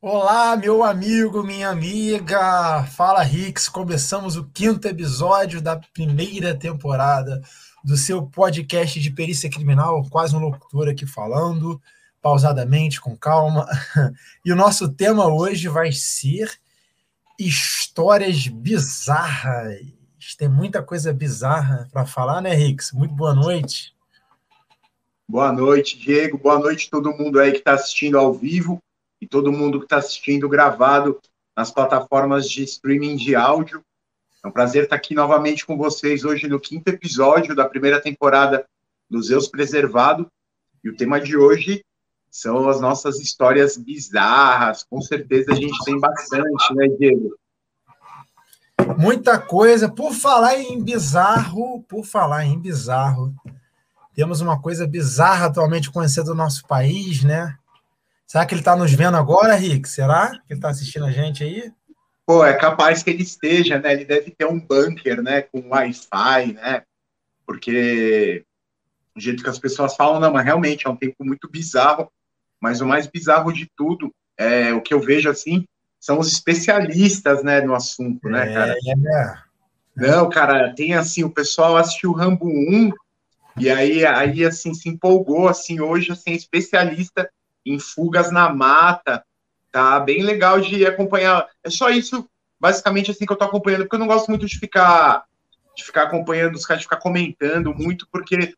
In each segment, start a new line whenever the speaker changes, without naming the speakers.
Olá, meu amigo, minha amiga. Fala, Rix. Começamos o quinto episódio da primeira temporada do seu podcast de perícia criminal, quase um locutor aqui falando, pausadamente, com calma. E o nosso tema hoje vai ser histórias bizarras. Tem muita coisa bizarra para falar, né, Rix? Muito boa noite.
Boa noite, Diego. Boa noite todo mundo aí que está assistindo ao vivo e todo mundo que está assistindo gravado nas plataformas de streaming de áudio. É um prazer estar aqui novamente com vocês hoje no quinto episódio da primeira temporada do Zeus Preservado. E o tema de hoje são as nossas histórias bizarras. Com certeza a gente tem bastante, né, Diego?
Muita coisa. Por falar em bizarro, por falar em bizarro, temos uma coisa bizarra atualmente conhecida do nosso país, né? Será que ele está nos vendo agora, Rick? Será que ele está assistindo a gente aí?
Pô, é capaz que ele esteja, né? Ele deve ter um bunker, né? Com Wi-Fi, né? Porque o jeito que as pessoas falam, não, mas realmente é um tempo muito bizarro. Mas o mais bizarro de tudo, é o que eu vejo assim, são os especialistas, né, no assunto, né, cara? É. Não, cara, tem assim, o pessoal assistiu Rambo 1 e aí, aí assim, se empolgou, assim, hoje, assim, especialista em fugas na mata, tá bem legal de acompanhar. É só isso, basicamente, assim, que eu tô acompanhando, porque eu não gosto muito de ficar de ficar acompanhando os caras, de ficar comentando muito, porque,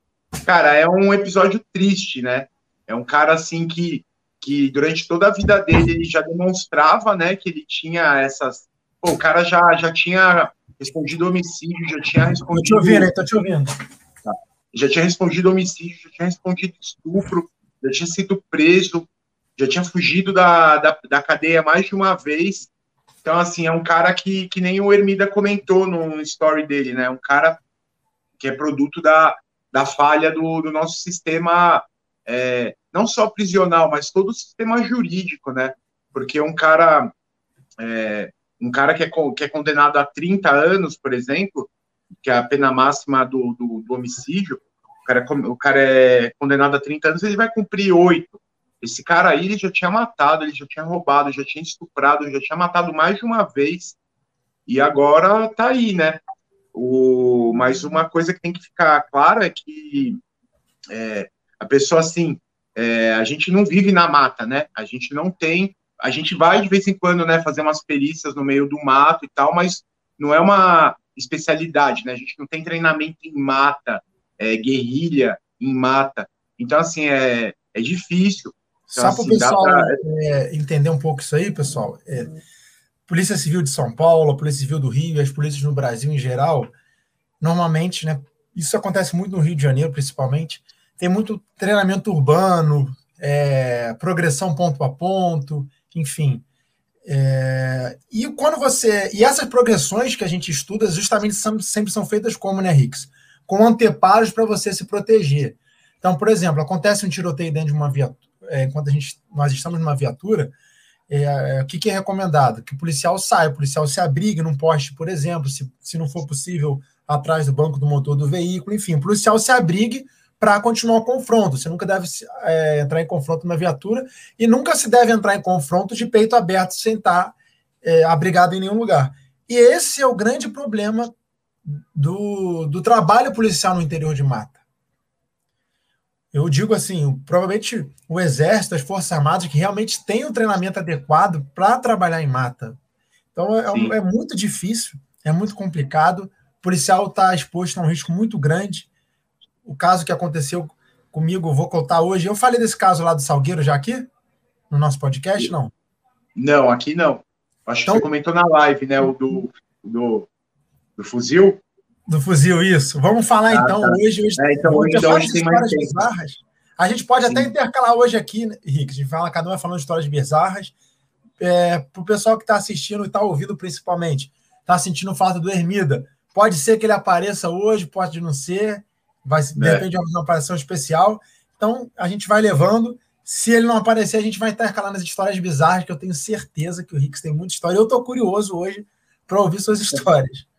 cara, é um episódio triste, né? É um cara, assim, que, que durante toda a vida dele, ele já demonstrava, né, que ele tinha essas... Pô, o cara já, já tinha respondido homicídio, já tinha respondido...
Tô te ouvindo, tô te ouvindo.
Já tinha respondido homicídio, já tinha respondido estupro, já tinha sido preso, já tinha fugido da, da, da cadeia mais de uma vez. Então, assim, é um cara que, que nem o Hermida comentou no story dele, né? Um cara que é produto da, da falha do, do nosso sistema, é, não só prisional, mas todo o sistema jurídico, né? Porque um cara, é, um cara que é, que é condenado a 30 anos, por exemplo, que é a pena máxima do, do, do homicídio, cara, o cara é condenado a 30 anos, ele vai cumprir oito. Esse cara aí, ele já tinha matado, ele já tinha roubado, já tinha estuprado, já tinha matado mais de uma vez. E agora tá aí, né? O, mas uma coisa que tem que ficar clara é que é, a pessoa, assim, é, a gente não vive na mata, né? A gente não tem. A gente vai de vez em quando, né, fazer umas perícias no meio do mato e tal, mas não é uma especialidade, né? A gente não tem treinamento em mata, é, guerrilha, em mata. Então, assim, é, é difícil. Então,
Só
assim,
para o pessoal pra... é, entender um pouco isso aí, pessoal, é, Polícia Civil de São Paulo, Polícia Civil do Rio e as polícias no Brasil em geral, normalmente, né, isso acontece muito no Rio de Janeiro, principalmente, tem muito treinamento urbano, é, progressão ponto a ponto, enfim. É, e quando você. E essas progressões que a gente estuda justamente são, sempre são feitas como, né, Rix? Com anteparos para você se proteger. Então, por exemplo, acontece um tiroteio dentro de uma viatura, é, enquanto a gente, nós estamos numa viatura, é, é, o que, que, é recomendado? Que o policial saia, o policial se abrigue num poste, por exemplo, se, se não for possível, atrás do banco do motor do veículo, enfim, o policial se abrigue para continuar o confronto. Você nunca deve é, entrar em confronto na viatura e nunca se deve entrar em confronto de peito aberto sem estar é, abrigado em nenhum lugar. E esse é o grande problema do, do trabalho policial no interior de mata. Eu digo assim, provavelmente o Exército, as Forças Armadas, que realmente tem um treinamento adequado para trabalhar em mata. Então é, é, muito difícil, é muito complicado. O policial está exposto a um risco muito grande. O caso que aconteceu comigo, vou contar hoje. Eu falei desse caso lá do Salgueiro já aqui, no nosso podcast, não?
Não, aqui não. Acho então, que você comentou na live, né? O do, do do fuzil?
Do fuzil, isso. Vamos falar ah, então tá. hoje. hoje
é, então hoje, então, hoje tem mais
bizarras. A gente pode Sim. até intercalar hoje aqui, né, Rick. A gente fala, cada um vai falando de histórias bizarras. É, Para o pessoal que está assistindo e está ouvindo principalmente, está sentindo falta do Hermida. Pode ser que ele apareça hoje, pode não ser. Vai, de é. repente, uma aparição especial. Então, a gente vai levando. Se ele não aparecer, a gente vai intercalar nas histórias bizarras, que eu tenho certeza que o Rick tem muita história. Eu estou curioso hoje para ouvir suas histórias.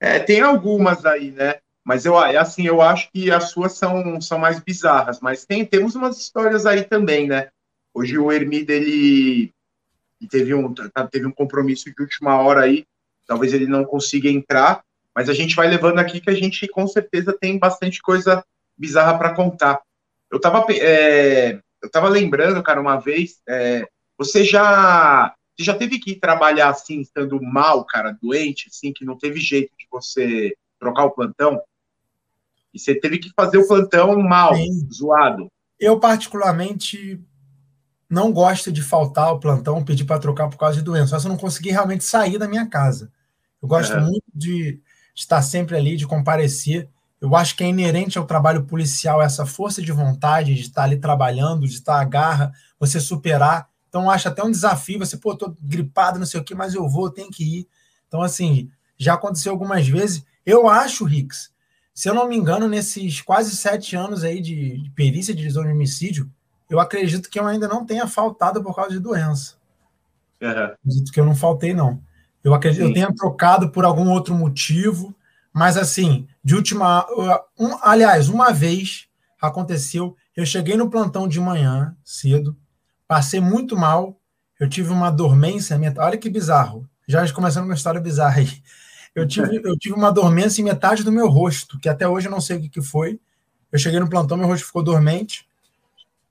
É, tem algumas aí, né? Mas eu, assim, eu acho que as suas são, são mais bizarras, mas tem, temos umas histórias aí também, né? Hoje o Hermida, ele, teve um, tá, teve um compromisso de última hora aí, talvez ele não consiga entrar, mas a gente vai levando aqui que a gente com certeza tem bastante coisa bizarra para contar. Eu estava é, eu tava lembrando, cara, uma vez, é, você já você já teve que trabalhar assim, estando mal, cara, doente, assim, que não teve jeito você trocar o plantão? E você teve que fazer o plantão mal, Sim. zoado.
Eu, particularmente, não gosto de faltar o plantão, pedir para trocar por causa de doença, só se eu não conseguir realmente sair da minha casa. Eu gosto é. muito de estar sempre ali, de comparecer. Eu acho que é inerente ao trabalho policial essa força de vontade de estar ali trabalhando, de estar a garra, você superar. Então, acho até um desafio. Você, pô, tô gripado, não sei o que, mas eu vou, tenho que ir. Então, assim, já aconteceu algumas vezes. Eu acho, Rix, se eu não me engano, nesses quase sete anos aí de, de perícia de divisão de homicídio, eu acredito que eu ainda não tenha faltado por causa de doença. Uhum. Acredito que eu não faltei, não. Eu acredito que eu tenha trocado por algum outro motivo, mas assim, de última. Um, aliás, uma vez aconteceu, eu cheguei no plantão de manhã, cedo, passei muito mal, eu tive uma dormência mental. Olha que bizarro. Já começando uma história bizarra aí. Eu tive, eu tive uma dormência em metade do meu rosto, que até hoje eu não sei o que, que foi. Eu cheguei no plantão, meu rosto ficou dormente.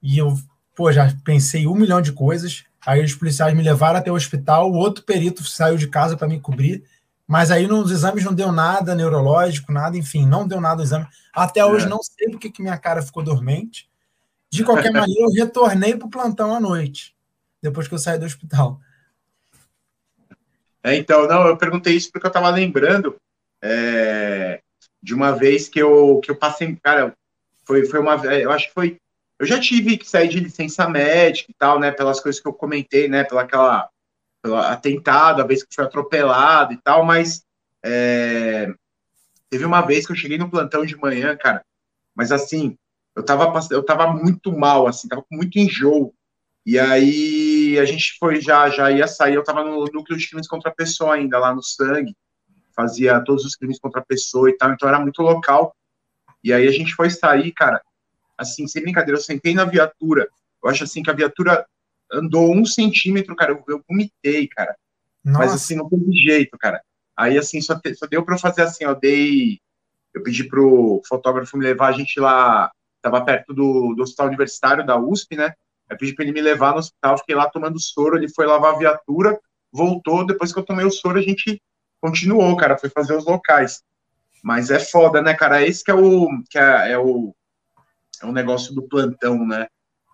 E eu, pô, já pensei um milhão de coisas. Aí os policiais me levaram até o hospital, o outro perito saiu de casa para me cobrir. Mas aí nos exames não deu nada neurológico, nada, enfim, não deu nada o exame. Até hoje é. não sei porque que minha cara ficou dormente. De qualquer maneira, eu retornei para o plantão à noite, depois que eu saí do hospital.
É, então, não, eu perguntei isso porque eu estava lembrando é, de uma vez que eu, que eu passei, cara, foi, foi uma, eu acho que foi, eu já tive que sair de licença médica e tal, né, pelas coisas que eu comentei, né, pela aquela, pela atentado, a vez que fui atropelado e tal, mas é, teve uma vez que eu cheguei no plantão de manhã, cara, mas assim, eu tava, eu tava muito mal, assim, tava com muito enjoo, e aí a gente foi já, já ia sair, eu estava no núcleo de crimes contra a pessoa ainda, lá no sangue, fazia todos os crimes contra a pessoa e tal, então era muito local. E aí a gente foi sair, cara, assim, sem brincadeira, eu sentei na viatura, eu acho assim que a viatura andou um centímetro, cara, eu, eu vomitei, cara. Nossa. Mas assim, não teve jeito, cara. Aí assim, só, te, só deu para fazer assim, ó, dei. Eu pedi pro fotógrafo me levar a gente lá, tava perto do, do hospital universitário da USP, né? Eu pedi para ele me levar no hospital, fiquei lá tomando soro, ele foi lavar a viatura, voltou, depois que eu tomei o soro, a gente continuou, cara, foi fazer os locais. Mas é foda, né, cara? Esse que é o que é, é o é o negócio do plantão, né?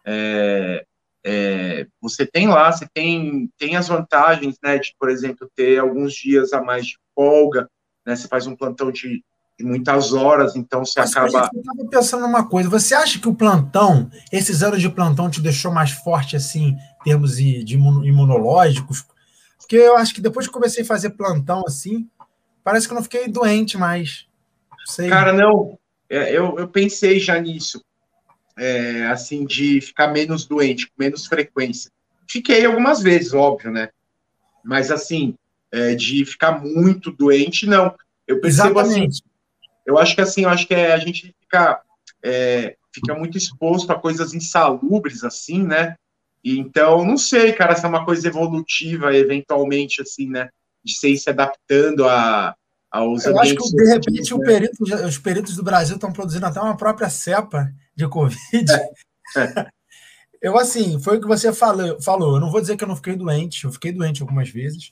É, é, você tem lá, você tem, tem as vantagens, né, de, por exemplo, ter alguns dias a mais de folga, né, você faz um plantão de de muitas horas, então você Mas, acaba. Eu
estava pensando numa coisa. Você acha que o plantão, esses anos de plantão, te deixou mais forte, assim, em termos de, imunológicos? Porque eu acho que depois que comecei a fazer plantão, assim, parece que eu não fiquei doente mais.
Sei. Cara, não. É, eu, eu pensei já nisso. É, assim, de ficar menos doente, com menos frequência. Fiquei algumas vezes, óbvio, né? Mas, assim, é, de ficar muito doente, não. Eu percebo assim, Exatamente. assim eu acho que assim, eu acho que é, a gente fica, é, fica muito exposto a coisas insalubres, assim, né? E, então, não sei, cara, se é uma coisa evolutiva, eventualmente, assim, né? De ser se adaptando a, aos
Eu acho que, de repente, né? perito, os peritos do Brasil estão produzindo até uma própria cepa de Covid. É. É. Eu, assim, foi o que você falou, falou. Eu não vou dizer que eu não fiquei doente, eu fiquei doente algumas vezes.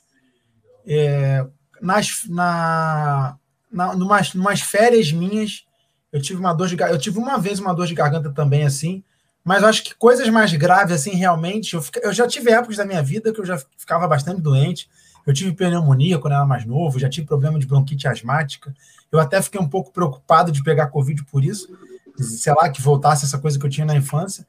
É, nas, na, na, numas, numas férias minhas, eu tive uma dor de eu tive uma vez uma dor de garganta também assim, mas eu acho que coisas mais graves assim realmente, eu, eu já tive épocas da minha vida que eu já ficava bastante doente. Eu tive pneumonia quando era mais novo, já tive problema de bronquite asmática. Eu até fiquei um pouco preocupado de pegar covid por isso, sei lá, que voltasse essa coisa que eu tinha na infância.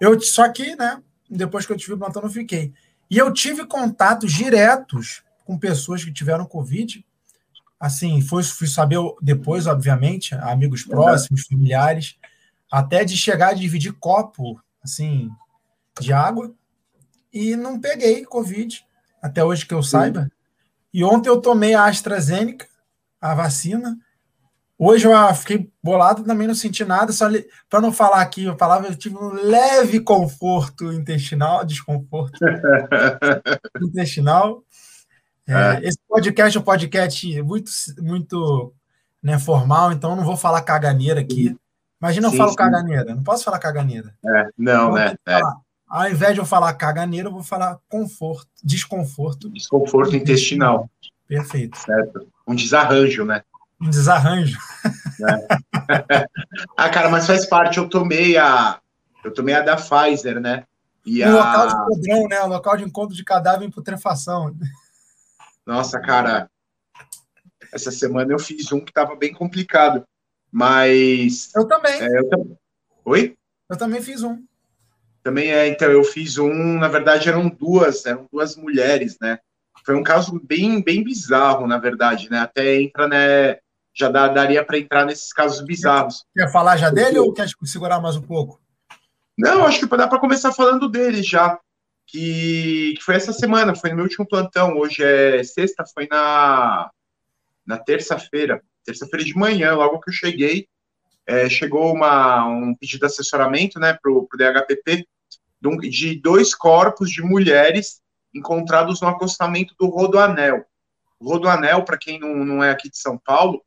Eu só que, né, depois que eu tive o plantão não fiquei. E eu tive contatos diretos com pessoas que tiveram covid assim, foi, fui saber depois, obviamente, amigos próximos, familiares, até de chegar a dividir copo, assim, de água, e não peguei Covid, até hoje que eu saiba. E ontem eu tomei a AstraZeneca, a vacina, Hoje eu fiquei bolado, também não senti nada, só para não falar aqui a palavra, eu tive um leve conforto intestinal, desconforto intestinal. É, é. Esse podcast é um podcast muito, muito né, formal, então não vou falar caganeira aqui. Imagina sim, eu falo sim. caganeira, não posso falar caganeira.
É, não, né? É.
Ao invés de eu falar caganeira, eu vou falar conforto, desconforto.
Desconforto intestinal.
Perfeito.
Certo. Um desarranjo, né?
Um desarranjo.
É. ah, cara, mas faz parte. Eu tomei a, eu tomei a da Pfizer, né?
E o a... local de podrão, né? O local de encontro de cadáver em putrefação.
Nossa, cara, essa semana eu fiz um que estava bem complicado, mas.
Eu também.
É, eu Oi?
Eu também fiz um.
Também é, então eu fiz um, na verdade eram duas, eram duas mulheres, né? Foi um caso bem, bem bizarro, na verdade, né? Até entra, né? Já dá, daria para entrar nesses casos bizarros.
Quer falar já dele ou quer segurar mais um pouco?
Não, acho que dá para começar falando dele já. Que, que foi essa semana, foi no meu último plantão. Hoje é sexta, foi na, na terça-feira, terça-feira de manhã, logo que eu cheguei, é, chegou uma, um pedido de assessoramento né, para o DHPP de dois corpos de mulheres encontrados no acostamento do Rodoanel. O Rodoanel, para quem não, não é aqui de São Paulo,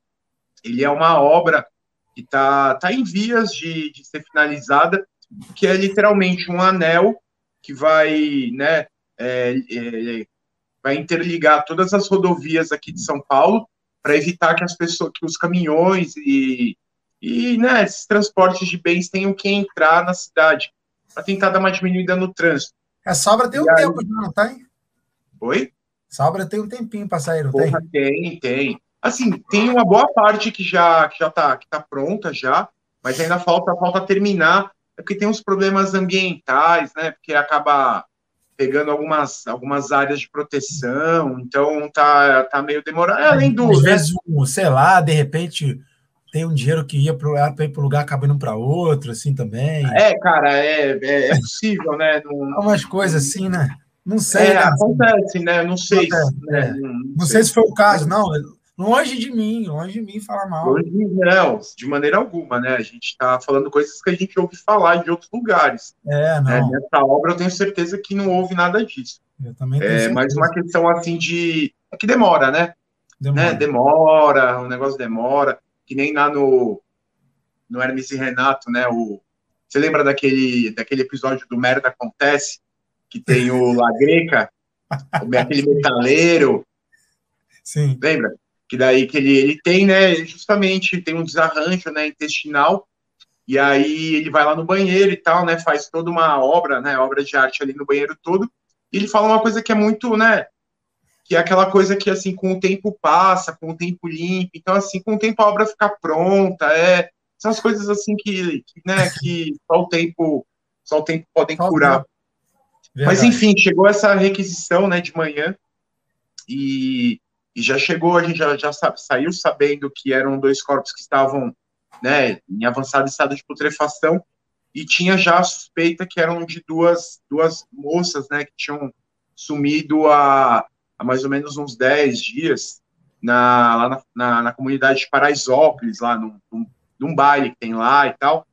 ele é uma obra que está tá em vias de, de ser finalizada, que é literalmente um anel que vai, né, é, é, vai interligar todas as rodovias aqui de São Paulo para evitar que as pessoas, que os caminhões e, e né, esses transportes de bens tenham que entrar na cidade para tentar dar uma diminuída no trânsito.
A é, sobra tem um aí... tempo, não tem?
Oi?
Sobra tem um tempinho para sair, não
Porra, tem? Tem, tem. Assim, tem uma boa parte que já que já tá, que tá pronta já, mas ainda falta falta terminar, é porque tem uns problemas ambientais, né? Porque acaba pegando algumas, algumas áreas de proteção, então tá, tá meio demorado. É, além do.
Às né? vezes, sei lá, de repente tem um dinheiro que ia para ir para o lugar, acaba indo para outro, assim também.
É, cara, é, é, é possível, né?
Não, umas coisas assim, né? Não sei. É,
né? acontece, né? Não sei. Acontece,
né? É. Não, não, não sei. sei se foi o caso, não. Longe de mim, longe de mim falar mal. Longe de
não, de maneira alguma, né? A gente está falando coisas que a gente ouve falar de outros lugares.
É,
né? não. Né? Nessa obra eu tenho certeza que não houve nada disso.
Eu também tenho
é, Mas uma questão assim de. É que demora, né? Demora. Né? demora, o negócio demora. Que nem lá no, no Hermes e Renato, né? O, você lembra daquele, daquele episódio do Merda Acontece? Que tem o La Greca, aquele metaleiro.
Sim.
Lembra? Que daí que ele, ele tem, né, justamente tem um desarranjo, né, intestinal, e aí ele vai lá no banheiro e tal, né, faz toda uma obra, né, obra de arte ali no banheiro todo, e ele fala uma coisa que é muito, né, que é aquela coisa que, assim, com o tempo passa, com o tempo limpa, então, assim, com o tempo a obra fica pronta, é, são as coisas, assim, que, que né, que só o tempo, só o tempo podem curar. Mas, enfim, chegou essa requisição, né, de manhã, e e já chegou, a gente já, já saiu sabendo que eram dois corpos que estavam né, em avançado estado de putrefação, e tinha já a suspeita que eram de duas, duas moças né, que tinham sumido há, há mais ou menos uns 10 dias na, lá na, na, na comunidade de Paraisópolis, lá num, num, num baile que tem lá e tal.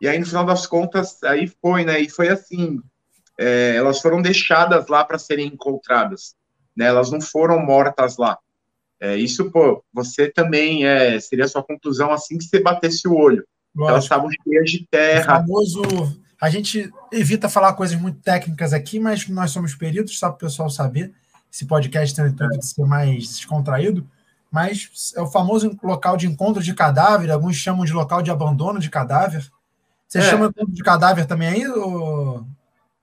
E aí, no final das contas, aí foi, né? E foi assim: é, elas foram deixadas lá para serem encontradas né? Elas não foram mortas lá. É, isso, pô, você também é, seria a sua conclusão assim que você batesse o olho. Lógico. Elas estavam cheias de terra.
O famoso. A gente evita falar coisas muito técnicas aqui, mas nós somos peritos, só para o pessoal saber. Esse podcast tem tudo de ser mais descontraído. Mas é o famoso local de encontro de cadáver, alguns chamam de local de abandono de cadáver. Você é. chama de cadáver também aí? Ou...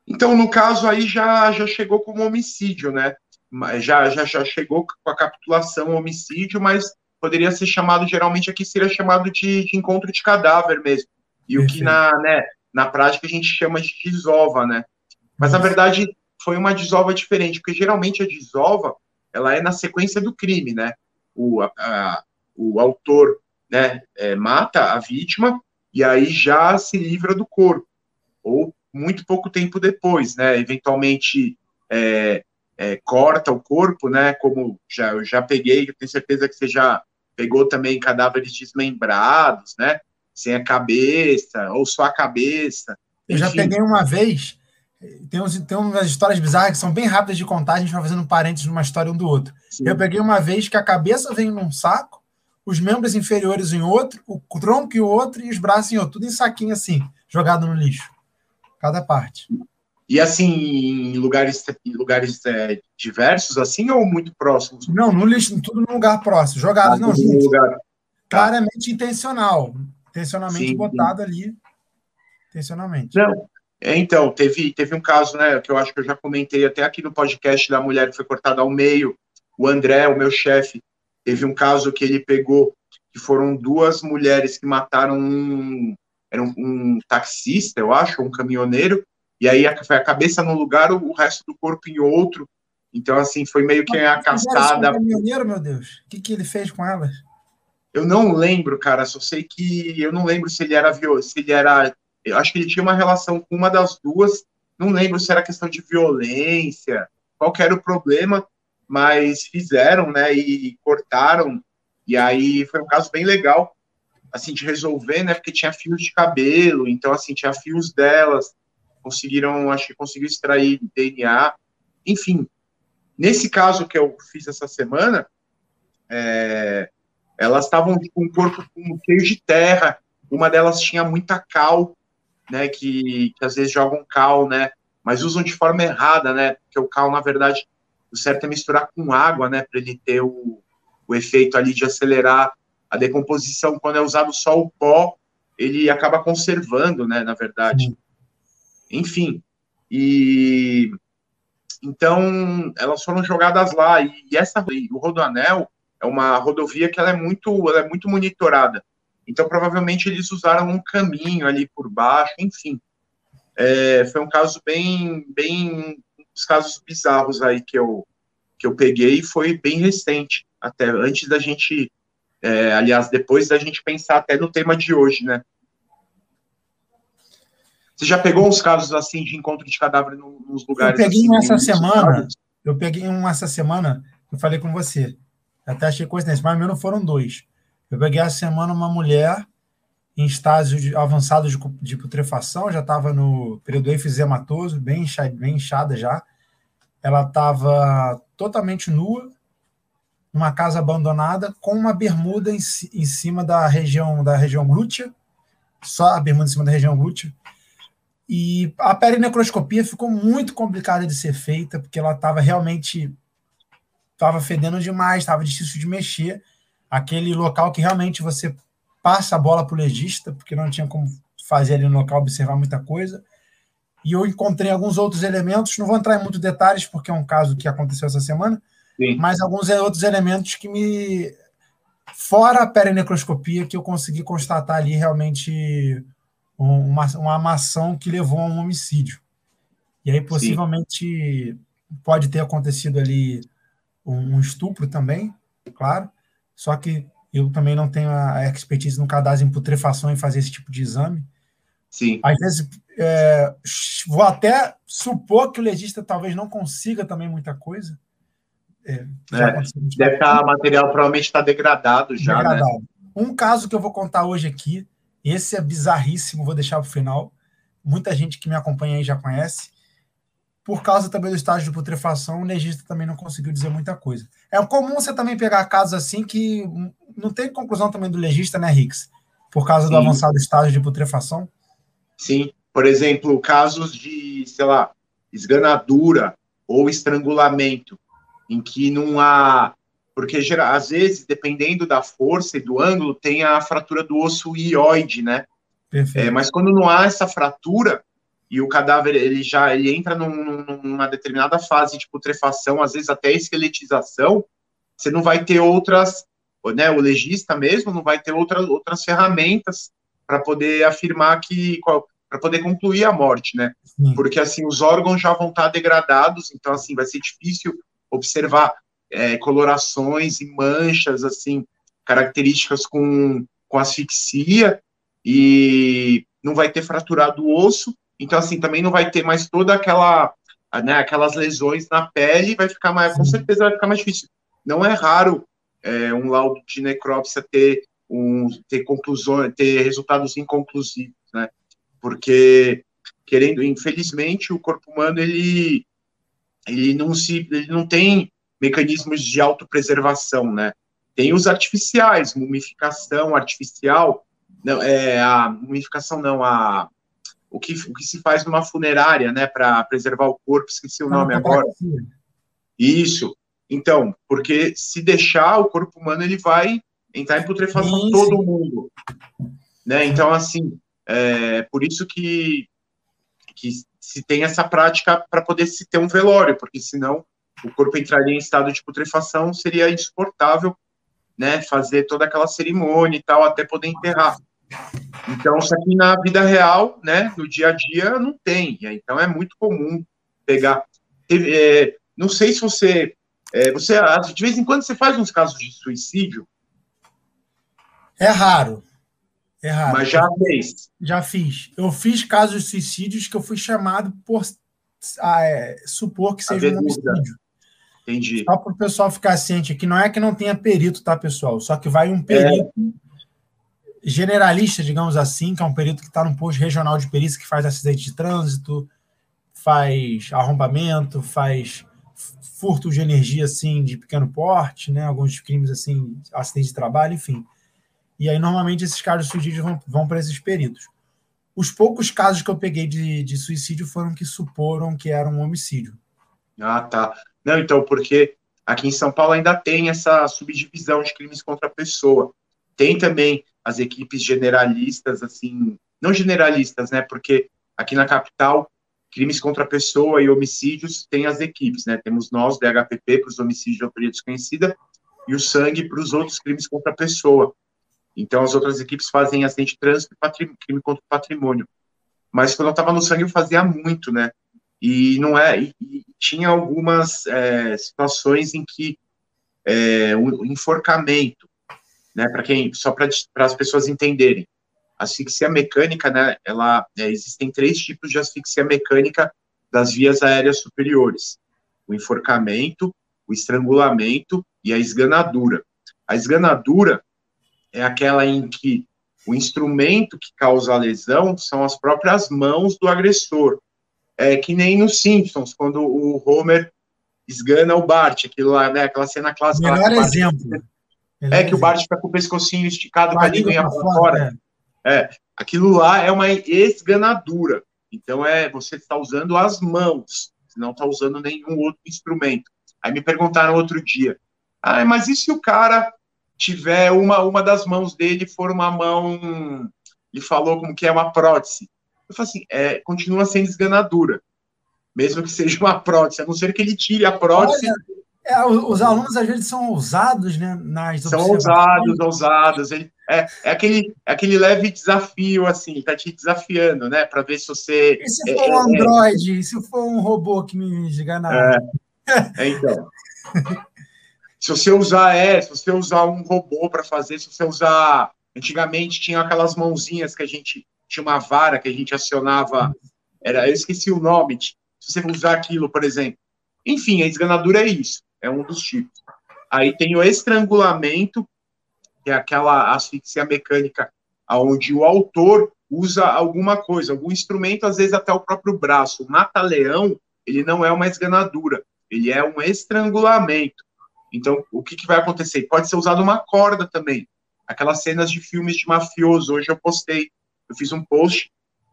Então, no caso aí já, já chegou como homicídio, né? Já, já, já chegou com a capitulação homicídio, mas poderia ser chamado, geralmente aqui seria chamado de, de encontro de cadáver mesmo. E o que na, né, na prática a gente chama de desova, né? Mas na verdade foi uma desova diferente, porque geralmente a desova ela é na sequência do crime, né? O, a, a, o autor né, é, mata a vítima e aí já se livra do corpo, ou muito pouco tempo depois, né? Eventualmente é, é, corta o corpo, né? Como já, eu já peguei, eu tenho certeza que você já, pegou também cadáveres desmembrados, né? Sem a cabeça, ou só a cabeça.
Eu já peguei uma vez, tem, uns, tem umas histórias bizarras que são bem rápidas de contar, a gente vai fazendo parênteses numa história um do outro. Sim. Eu peguei uma vez que a cabeça vem num saco, os membros inferiores em outro, o tronco em outro e os braços em outro, tudo em saquinho assim, jogado no lixo. Cada parte.
E assim, em lugares, em lugares é, diversos, assim, ou muito próximos?
Não, no lixo, tudo num lugar próximo, jogado, ah, não, gente. Lugar. Claramente intencional. Intencionalmente sim, botado sim. ali. Intencionalmente.
Não. É, então, teve, teve um caso, né, que eu acho que eu já comentei até aqui no podcast da mulher que foi cortada ao meio. O André, o meu chefe, teve um caso que ele pegou, que foram duas mulheres que mataram um, era um, um taxista, eu acho, um caminhoneiro, e aí foi a cabeça num lugar, o, resto do corpo em outro. Então, assim, foi meio que a cascada.
caminhoneiro, meu Deus. O que, que ele fez com elas?
Eu não lembro, cara. Só sei que eu não lembro se ele era se ele era. Eu acho que ele tinha uma relação com uma das duas. Não lembro se era questão de violência, qual era o problema, mas fizeram, né? E cortaram. E aí foi um caso bem legal, assim, de resolver, né? Porque tinha fios de cabelo, então, assim, tinha fios delas conseguiram, acho que conseguiu extrair DNA, enfim. Nesse caso que eu fiz essa semana, é, elas estavam com um corpo cheio de terra, uma delas tinha muita cal, né, que, que às vezes jogam cal, né, mas usam de forma errada, né, porque o cal, na verdade, o certo é misturar com água, né, para ele ter o, o efeito ali de acelerar a decomposição. Quando é usado só o pó, ele acaba conservando, né, na verdade. Enfim. E então elas foram jogadas lá e, essa o Rodoanel é uma rodovia que ela é muito ela é muito monitorada. Então provavelmente eles usaram um caminho ali por baixo, enfim. É, foi um caso bem bem um dos casos bizarros aí que eu que eu peguei foi bem recente até antes da gente é, aliás depois da gente pensar até no tema de hoje, né? Você já pegou uns casos assim de encontro de cadáver nos lugares?
Eu peguei
assim,
um essa semana. Eu peguei um essa semana. Eu falei com você. Até achei coincidência, mas meu não foram dois. Eu peguei essa semana uma mulher em estágio de, avançado de, de putrefação, já estava no período efizematoso, bem, inchada, bem inchada já. Ela estava totalmente nua, numa casa abandonada, com uma bermuda em, em cima da região da região glútea, só a bermuda em cima da região glútea, e a perinecroscopia ficou muito complicada de ser feita, porque ela estava realmente estava fedendo demais, estava difícil de mexer. Aquele local que realmente você passa a bola para o legista, porque não tinha como fazer ali no local observar muita coisa. E eu encontrei alguns outros elementos, não vou entrar em muitos detalhes, porque é um caso que aconteceu essa semana, Sim. mas alguns outros elementos que me. Fora a perinecroscopia, que eu consegui constatar ali realmente uma, uma amação que levou a um homicídio. E aí, possivelmente, Sim. pode ter acontecido ali um, um, estupro também, claro, só que eu também não tenho a expertise no cadastro em putrefação e fazer esse tipo de exame.
Sim.
Às vezes, é, vou até supor que o legista talvez não consiga também muita coisa.
É, é, deve estar, material provavelmente está degradado já, né? degradado. Né?
Um caso que eu vou contar hoje aqui, esse é bizarríssimo, vou deixar para o final. Muita gente que me acompanha aí já conhece. Por causa também do estágio de putrefação, o legista também não conseguiu dizer muita coisa. É comum você também pegar casos assim que não tem conclusão também do legista, né, Rix? Por causa Sim. do avançado estágio de putrefação.
Sim. Por exemplo, casos de, sei lá, esganadura ou estrangulamento, em que não há porque às vezes, dependendo da força e do ângulo, tem a fratura do osso ióide, né? É, mas quando não há essa fratura e o cadáver ele já ele entra num, numa determinada fase de putrefação, às vezes até esqueletização, você não vai ter outras, né? O legista mesmo não vai ter outra, outras ferramentas para poder afirmar que para poder concluir a morte, né? Sim. Porque assim os órgãos já vão estar degradados, então assim vai ser difícil observar é, colorações e manchas, assim, características com, com asfixia, e não vai ter fraturado o osso, então, assim, também não vai ter mais toda aquela, né, aquelas lesões na pele, vai ficar mais, com certeza vai ficar mais difícil. Não é raro é, um laudo de necrópsia ter, um, ter conclusões, ter resultados inconclusivos, né? Porque, querendo, infelizmente, o corpo humano, ele, ele, não, se, ele não tem mecanismos de autopreservação, né? Tem os artificiais, mumificação artificial, não, é, a mumificação não, a, o, que, o que se faz numa funerária, né, para preservar o corpo, esqueci o nome agora. Isso. Então, porque se deixar o corpo humano, ele vai entrar em putrefação sim, todo mundo. Né? Então, assim, é por isso que, que se tem essa prática para poder se ter um velório, porque senão o corpo entraria em estado de putrefação, seria insuportável, né, fazer toda aquela cerimônia e tal, até poder enterrar. Então, isso aqui na vida real, né, no dia a dia, não tem. Então, é muito comum pegar. É, não sei se você, é, você. De vez em quando você faz uns casos de suicídio.
É raro. É raro.
Mas já fez.
Já fiz. Eu fiz casos de suicídios que eu fui chamado por ah, é, supor que seja um homicídio.
Entendi.
Só para o pessoal ficar ciente aqui, não é que não tenha perito, tá, pessoal? Só que vai um perito é. generalista, digamos assim, que é um perito que está no posto regional de perícia, que faz acidente de trânsito, faz arrombamento, faz furto de energia, assim, de pequeno porte, né? Alguns crimes, assim, acidente de trabalho, enfim. E aí, normalmente, esses casos de suicídio vão, vão para esses peritos. Os poucos casos que eu peguei de, de suicídio foram que suporam que era um homicídio.
Ah, tá. Não, então, porque aqui em São Paulo ainda tem essa subdivisão de crimes contra a pessoa. Tem também as equipes generalistas, assim, não generalistas, né? Porque aqui na capital, crimes contra a pessoa e homicídios tem as equipes, né? Temos nós, DHPP, para os homicídios de autoria desconhecida, e o sangue para os outros crimes contra a pessoa. Então, as outras equipes fazem acidente de trânsito e crime contra o patrimônio. Mas quando eu estava no sangue, eu fazia muito, né? E não é. E, e tinha algumas é, situações em que é, o enforcamento, né? Para quem, só para as pessoas entenderem, asfixia mecânica, né? Ela é, existem três tipos de asfixia mecânica das vias aéreas superiores: o enforcamento, o estrangulamento e a esganadura. A esganadura é aquela em que o instrumento que causa a lesão são as próprias mãos do agressor é que nem nos Simpsons, quando o Homer esgana o Bart, aquilo lá, né, aquela cena clássica.
Melhor lá, exemplo.
Bart, é que o Bart fica com o pescocinho esticado para a para fora. É. é. aquilo lá é uma esganadura. Então é você está usando as mãos, não está usando nenhum outro instrumento. Aí me perguntaram outro dia, ah, mas e se o cara tiver uma uma das mãos dele for uma mão, ele falou como que é uma prótese. Eu falo assim, é, continua sendo esganadura, mesmo que seja uma prótese, a não ser que ele tire a prótese. Olha,
é, os alunos às vezes são ousados, né? Nas
são ousados, ousados. Ele, é, é, aquele, é aquele leve desafio, assim, tá te desafiando, né? Para ver se você.
E se é, for um é, Android, se for um robô que me enganar?
É, então. se você usar, é, se você usar um robô para fazer, se você usar. Antigamente tinha aquelas mãozinhas que a gente tinha uma vara que a gente acionava, era, eu esqueci o nome, se você usar aquilo, por exemplo. Enfim, a esganadura é isso, é um dos tipos. Aí tem o estrangulamento, que é aquela asfixia mecânica, onde o autor usa alguma coisa, algum instrumento, às vezes até o próprio braço. O mata-leão, ele não é uma esganadura, ele é um estrangulamento. Então, o que, que vai acontecer? Pode ser usado uma corda também. Aquelas cenas de filmes de mafioso, hoje eu postei eu fiz um post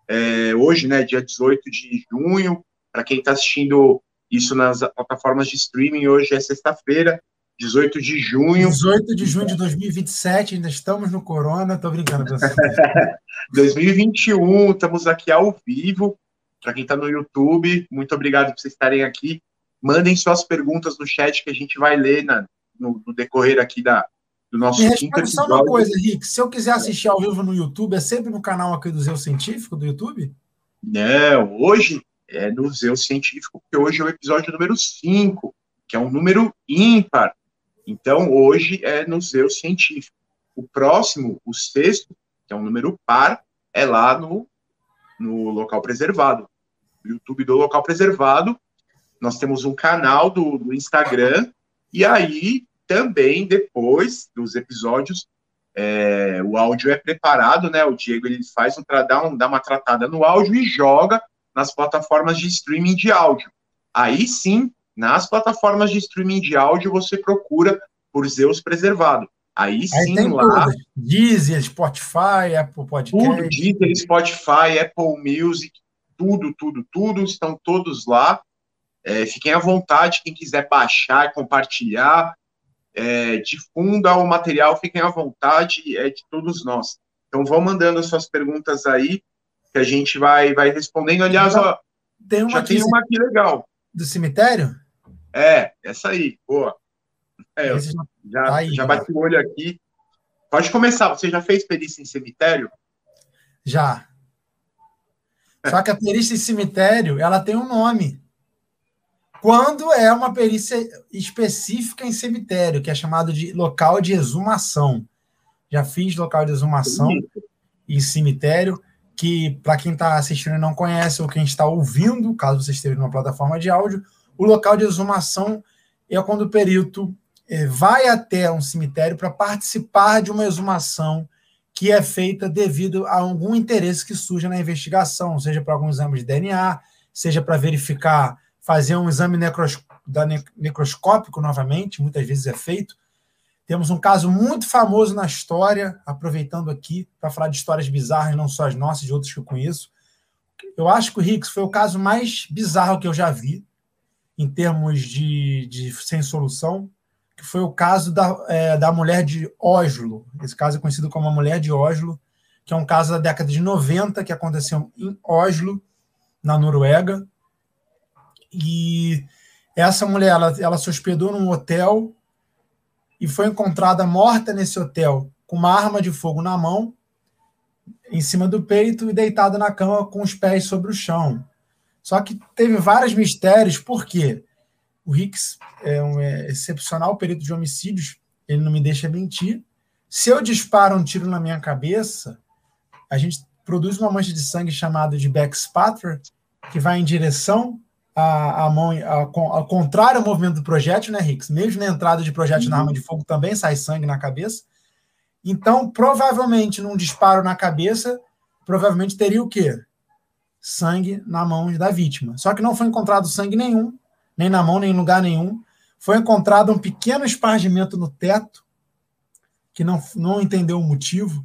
é, hoje, né, dia 18 de junho, para quem está assistindo isso nas plataformas de streaming, hoje é sexta-feira, 18 de junho.
18 de junho de 2027, ainda estamos no Corona, tô brincando com você.
2021, estamos aqui ao vivo. Para quem está no YouTube, muito obrigado por vocês estarem aqui. Mandem suas perguntas no chat que a gente vai ler na, no, no decorrer aqui da, do nosso Me
responde só uma coisa, Rick. Se eu quiser assistir ao vivo no YouTube, é sempre no canal aqui do Zeu Científico, do YouTube?
Não, hoje é no Zeu Científico, porque hoje é o episódio número 5, que é um número ímpar. Então, hoje é no Zeu Científico. O próximo, o sexto, que é um número par, é lá no, no local preservado. YouTube do local preservado, nós temos um canal do, do Instagram, e aí também, depois dos episódios, é, o áudio é preparado, né? O Diego ele faz um, dá, um, dá uma tratada no áudio e joga nas plataformas de streaming de áudio. Aí sim, nas plataformas de streaming de áudio, você procura por Zeus Preservado. Aí, Aí sim, lá. Tudo.
Deezer, Spotify, Apple Podcast.
Tudo, Deezer, Spotify, Apple Music, tudo, tudo, tudo, estão todos lá. É, fiquem à vontade, quem quiser baixar, compartilhar, é, difunda o material, fiquem à vontade, é de todos nós. Então vão mandando as suas perguntas aí, que a gente vai, vai respondendo. Aliás, ó, tem uma já aqui, tem uma aqui legal.
Do cemitério?
É, essa aí, boa. É, já, já, tá aí, já bati o olho aqui. Pode começar. Você já fez perícia em cemitério?
Já. Só que a perícia em cemitério, ela tem um nome. Quando é uma perícia específica em cemitério, que é chamado de local de exumação. Já fiz local de exumação em cemitério, que para quem está assistindo e não conhece, ou quem está ouvindo, caso você esteja numa plataforma de áudio, o local de exumação é quando o perito é, vai até um cemitério para participar de uma exumação que é feita devido a algum interesse que surja na investigação, seja para algum exame de DNA, seja para verificar, fazer um exame necros, da ne, necroscópico novamente, muitas vezes é feito. Temos um caso muito famoso na história, aproveitando aqui para falar de histórias bizarras, não só as nossas, de outros que eu conheço. Eu acho que o Hicks foi o caso mais bizarro que eu já vi, em termos de, de sem solução que foi o caso da, é, da mulher de Oslo. Esse caso é conhecido como a mulher de Oslo, que é um caso da década de 90 que aconteceu em Oslo, na Noruega. E essa mulher, ela, ela se hospedou num hotel e foi encontrada morta nesse hotel com uma arma de fogo na mão, em cima do peito e deitada na cama com os pés sobre o chão. Só que teve vários mistérios, por quê? O Hicks é um é, excepcional perito de homicídios, ele não me deixa mentir. Se eu disparo um tiro na minha cabeça, a gente produz uma mancha de sangue chamada de backspatter, que vai em direção à, à mão, ao contrário ao movimento do projétil, né, Hicks? Mesmo na entrada de projétil uhum. na arma de fogo também sai sangue na cabeça. Então, provavelmente, num disparo na cabeça, provavelmente teria o quê? Sangue na mão da vítima. Só que não foi encontrado sangue nenhum nem na mão, nem em lugar nenhum. Foi encontrado um pequeno espargimento no teto, que não, não entendeu o motivo.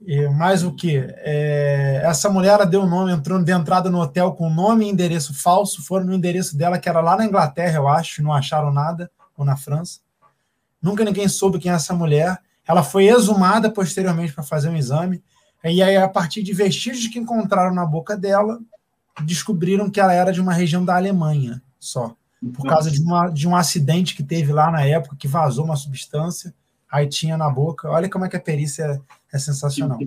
E, mais o que? É, essa mulher ela deu o nome, entrou de entrada no hotel com nome e endereço falso, foram no endereço dela, que era lá na Inglaterra, eu acho, não acharam nada, ou na França. Nunca ninguém soube quem é essa mulher. Ela foi exumada posteriormente para fazer um exame. E aí, a partir de vestígios que encontraram na boca dela, descobriram que ela era de uma região da Alemanha só. Por causa de, uma, de um acidente que teve lá na época, que vazou uma substância, aí tinha na boca. Olha como é que a perícia é, é sensacional.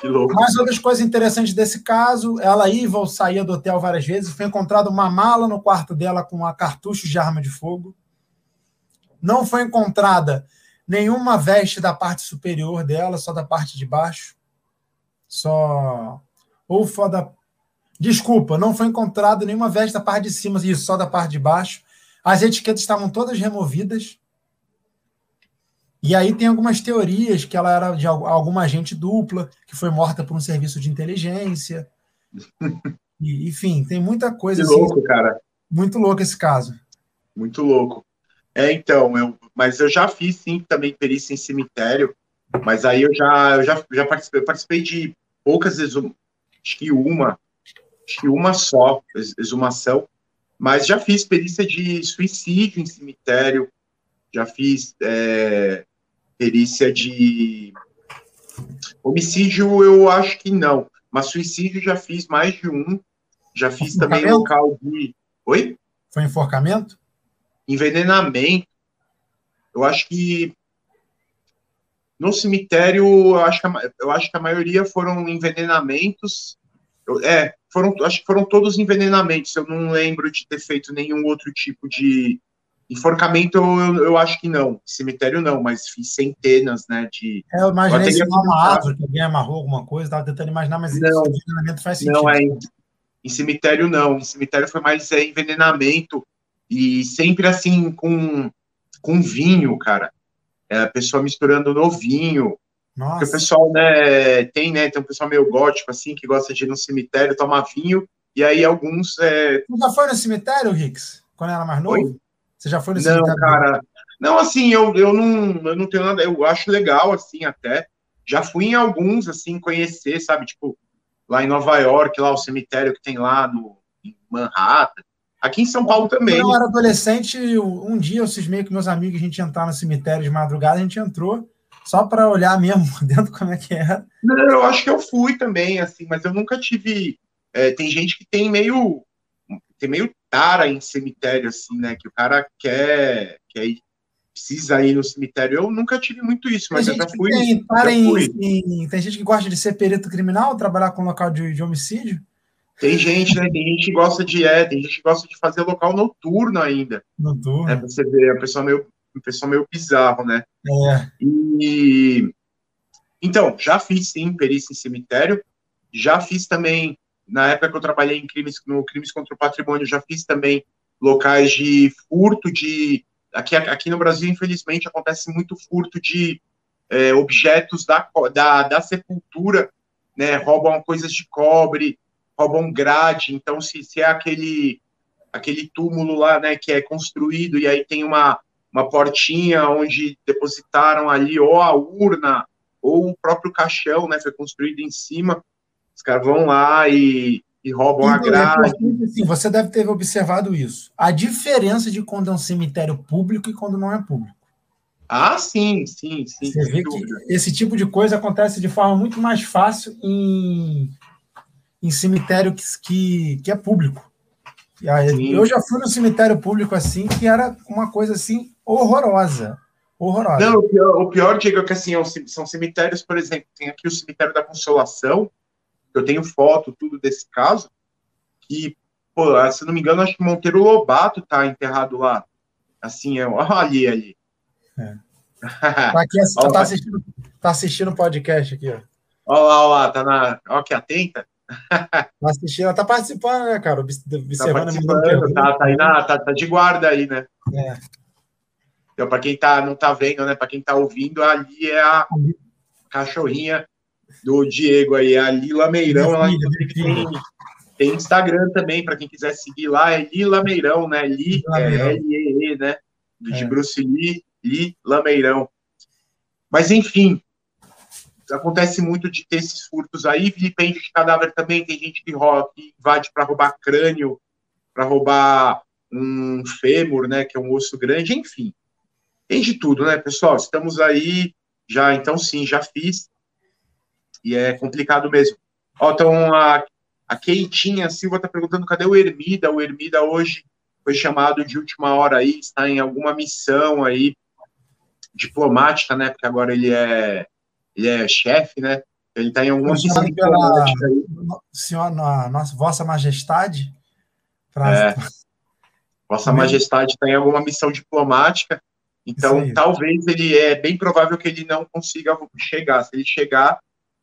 Que louco. Mais outras coisas interessantes desse caso, ela Iva saía do hotel várias vezes, foi encontrada uma mala no quarto dela com uma cartucho de arma de fogo. Não foi encontrada nenhuma veste da parte superior dela, só da parte de baixo. Só ou da Desculpa, não foi encontrado nenhuma veste da parte de cima, isso só da parte de baixo. As etiquetas estavam todas removidas. E aí tem algumas teorias que ela era de alguma agente dupla, que foi morta por um serviço de inteligência. E, enfim, tem muita coisa.
Que assim, louco, cara.
Muito louco esse caso.
Muito louco. É, então, eu, mas eu já fiz sim também perícia em cemitério, mas aí eu já, eu já, já participei, participei de poucas, acho que uma, acho que uma só exumação, mas já fiz perícia de suicídio em cemitério, já fiz é, perícia de homicídio, eu acho que não, mas suicídio já fiz mais de um, já fiz também local de. Oi?
Foi enforcamento?
Envenenamento. Eu acho que no cemitério, eu acho que a, eu acho que a maioria foram envenenamentos é, foram, acho que foram todos envenenamentos. Eu não lembro de ter feito nenhum outro tipo de enforcamento. Eu, eu acho que não. Cemitério não, mas fiz centenas, né? De.
É, eu imaginei se uma árvore que alguém amarrou alguma coisa. Estava tentando imaginar, mas
não, envenenamento faz sentido. Não é. Em, em cemitério não. Em cemitério foi mais é, envenenamento e sempre assim com com vinho, cara. É, a pessoa misturando no vinho.
Nossa.
Porque o pessoal, né, tem, né, tem um pessoal meio gótico, assim, que gosta de ir no cemitério tomar vinho, e aí alguns... É...
Você já foi no cemitério, Rix? Quando era mais novo? Oi? Você já foi
não, cemitério? Não, cara... Não, assim, eu, eu, não, eu não tenho nada... Eu acho legal, assim, até. Já fui em alguns, assim, conhecer, sabe? Tipo, lá em Nova York, lá o cemitério que tem lá no, em Manhattan. Aqui em São Paulo também.
Quando eu era adolescente, um dia eu cismei com meus amigos a gente ia entrar no cemitério de madrugada, a gente entrou só para olhar mesmo dentro como é que era.
Não, eu acho que eu fui também, assim, mas eu nunca tive. É, tem gente que tem meio tem meio tara em cemitério, assim, né? Que o cara quer, quer ir, precisa ir no cemitério. Eu nunca tive muito isso, mas eu já fui.
Tem, já fui. Em, em, tem gente que gosta de ser perito criminal, trabalhar com local de, de homicídio.
Tem gente, né? Tem gente que gosta de é, tem gente que gosta de fazer local noturno ainda.
Noturno.
É, você vê, a pessoa meio, a pessoa meio bizarro, né?
É.
E então, já fiz sim perícia em cemitério, já fiz também na época que eu trabalhei em crimes no crimes contra o patrimônio, já fiz também locais de furto de aqui aqui no Brasil, infelizmente, acontece muito furto de é, objetos da, da, da sepultura, né? Roubam coisas de cobre, roubam grade, então se, se é aquele aquele túmulo lá, né, que é construído e aí tem uma, uma portinha onde depositaram ali ou a urna ou o próprio caixão, né, foi construído em cima, os caras vão lá e, e roubam a então, é grade.
Sim, você deve ter observado isso. A diferença de quando é um cemitério público e quando não é público.
Ah, sim, sim, sim.
Você vê dúvida. que esse tipo de coisa acontece de forma muito mais fácil em em cemitério que, que, que é público. Aí, eu já fui no cemitério público assim, que era uma coisa assim horrorosa. Horrorosa.
Não, o pior, o pior Diego, é que assim, é são cemitérios, por exemplo, tem aqui o cemitério da Consolação, eu tenho foto, tudo desse caso, que, pô, se não me engano, acho que Monteiro Lobato tá enterrado lá. Assim, é, ó, ali, ali.
É. Tá, aqui, tá, assistindo, tá assistindo o podcast aqui, ó.
Olha lá, olha lá, tá na. Ó, que atenta.
Tá assistindo, ela tá participando, né, cara?
Observando tá, participando, tá, tá, aí na, tá, tá de guarda aí, né?
É.
Então, para quem tá, não tá vendo, né? Para quem tá ouvindo, ali é a cachorrinha do Diego aí, a Lila Meirão. Ela tem, tem Instagram também, para quem quiser seguir lá, é Lila Meirão, né? Li, é L-E-E, né? De é. Bruce Lee, Lila Meirão. Mas, enfim, acontece muito de ter esses furtos aí, vilipêndio de cadáver também, tem gente que, rouba, que invade para roubar crânio, para roubar um fêmur, né, que é um osso grande, enfim. Tem de tudo, né, pessoal? Estamos aí, já, então sim, já fiz, e é complicado mesmo. Ó, então, a, a Keitinha Silva está perguntando cadê o Ermida, o Ermida hoje foi chamado de última hora aí, está em alguma missão aí, diplomática, né, porque agora ele é ele é chefe, né? Ele está em alguma missão diplomática aí.
Senhora, nossa, Vossa Majestade?
Pra... É. Vossa Majestade está em alguma missão diplomática, então talvez ele é bem provável que ele não consiga chegar. Se ele chegar,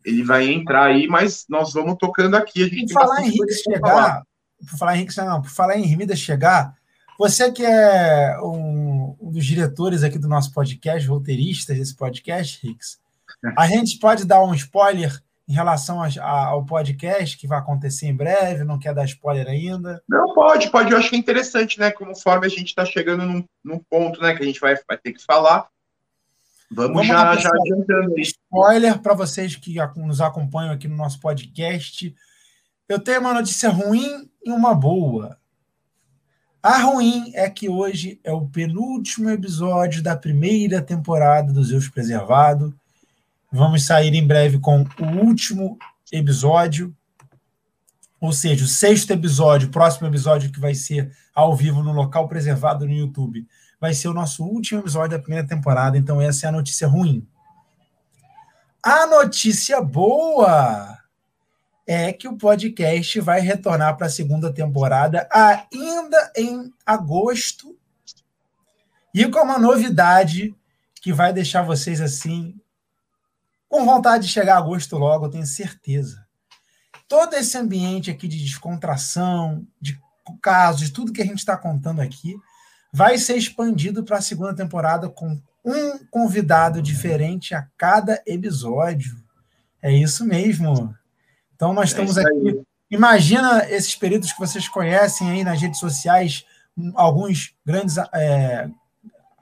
ele vai entrar aí, mas nós vamos tocando aqui. A gente
por falar em Henrique chegar, por falar em Henrique, não, por falar em Hermida chegar, você que é um, um, dos diretores aqui do nosso podcast, roteiristas desse podcast, Ricks, a gente pode dar um spoiler em relação a, a, ao podcast que vai acontecer em breve? Não quer dar spoiler ainda?
Não, pode, pode. Eu acho que é interessante, né? Conforme a gente está chegando num, num, ponto né, que a gente vai, vai ter que falar. Vamos, Vamos já, já adiantando aí.
Spoiler para vocês que nos acompanham aqui no nosso podcast. Eu tenho uma notícia ruim e uma boa. A ruim é que hoje é o penúltimo episódio da primeira temporada do Zeus Preservado. Vamos sair em breve com o último episódio, ou seja, o sexto episódio, o próximo episódio que vai ser ao vivo no local preservado no YouTube, vai ser o nosso último episódio da primeira temporada. Então, essa é a notícia ruim. A notícia boa é que o podcast vai retornar para a segunda temporada ainda em agosto e com uma novidade que vai deixar vocês assim com vontade de chegar a agosto logo, eu tenho certeza. Todo esse ambiente aqui de descontração, de casos, de tudo que a gente está contando aqui, vai ser expandido para a segunda temporada com um convidado diferente a cada episódio. É isso mesmo. Então nós é estamos é aqui. Imagina esses peritos que vocês conhecem aí nas redes sociais, alguns grandes é,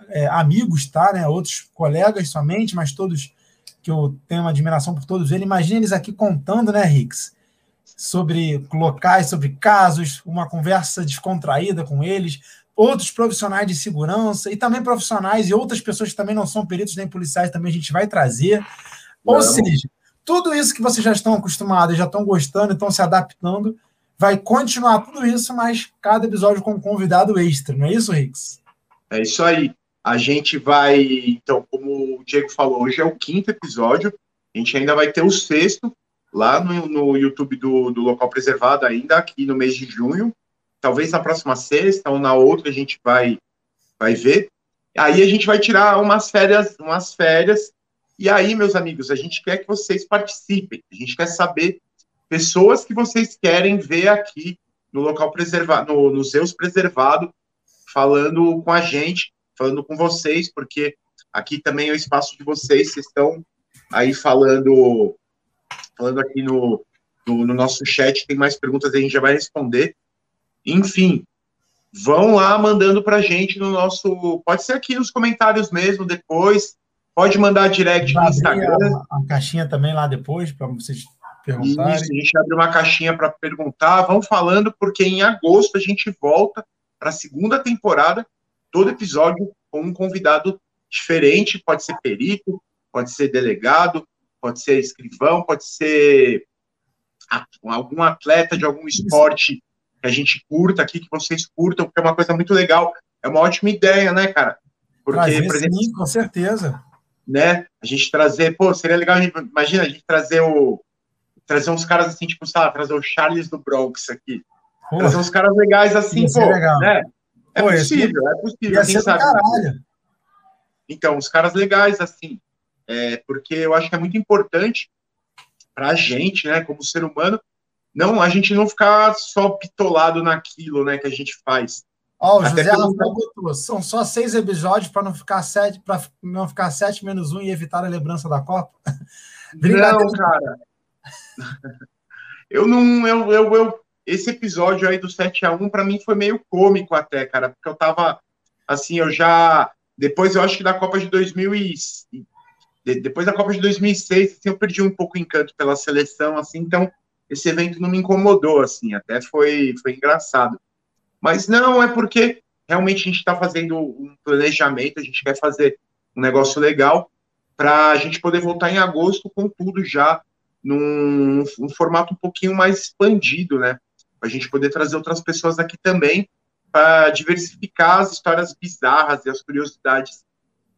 é, amigos, tá? Né? Outros colegas somente, mas todos que eu tenho uma admiração por todos eles. Imagina eles aqui contando, né, Rix? Sobre locais, sobre casos, uma conversa descontraída com eles, outros profissionais de segurança e também profissionais e outras pessoas que também não são peritos nem policiais também a gente vai trazer. Ou seja, tudo isso que vocês já estão acostumados, já estão gostando, estão se adaptando, vai continuar tudo isso, mas cada episódio com um convidado extra, não é isso, Rix?
É isso aí. A gente vai, então, como o Diego falou, hoje é o quinto episódio, a gente ainda vai ter o sexto lá no, no YouTube do, do Local Preservado, ainda aqui no mês de junho. Talvez na próxima sexta ou na outra a gente vai, vai ver. Aí a gente vai tirar umas férias, umas férias. E aí, meus amigos, a gente quer que vocês participem. A gente quer saber pessoas que vocês querem ver aqui no local preservado, no, no preservado, falando com a gente falando com vocês, porque aqui também é o espaço de vocês, vocês estão aí falando, falando aqui no, no, no nosso chat, tem mais perguntas, a gente já vai responder. Enfim, vão lá mandando para a gente no nosso. Pode ser aqui nos comentários mesmo, depois. Pode mandar direct no Instagram.
A, a, caixinha também lá depois, para vocês perguntarem. Isso,
a gente abre uma caixinha para perguntar. Vão falando, porque em agosto a gente volta para a segunda temporada todo episódio com um convidado diferente, pode ser perito, pode ser delegado, pode ser escrivão, pode ser algum atleta de algum esporte que a gente curta aqui, que vocês curtam, porque é uma coisa muito legal. É uma ótima ideia, né, cara?
Porque, trazer, por exemplo, sim, com certeza.
Né? A gente trazer, pô, seria legal, imagina a gente trazer o trazer uns caras assim, tipo, sabe, trazer o Charles do Bronx aqui. Pô, trazer uns caras legais assim, pô, legal. né? É Pô, possível, é possível. Quem sabe. Caralho. Então, os caras legais, assim, é, porque eu acho que é muito importante para a gente, né, como ser humano, não a gente não ficar só pitolado naquilo, né, que a gente faz.
Ó, oh, o José Rafael botou, são só seis episódios para não ficar sete, para não ficar sete menos um e evitar a lembrança da Copa.
não, cara. eu não, eu, eu, eu esse episódio aí do 7 a 1 para mim foi meio cômico até, cara, porque eu tava assim, eu já depois eu acho que da Copa de 2000 e depois da Copa de 2006, assim, eu perdi um pouco o encanto pela seleção, assim, então esse evento não me incomodou, assim, até foi foi engraçado. Mas não, é porque realmente a gente está fazendo um planejamento, a gente quer fazer um negócio legal para a gente poder voltar em agosto com tudo já num, num formato um pouquinho mais expandido, né? a gente poder trazer outras pessoas aqui também para diversificar as histórias bizarras e as curiosidades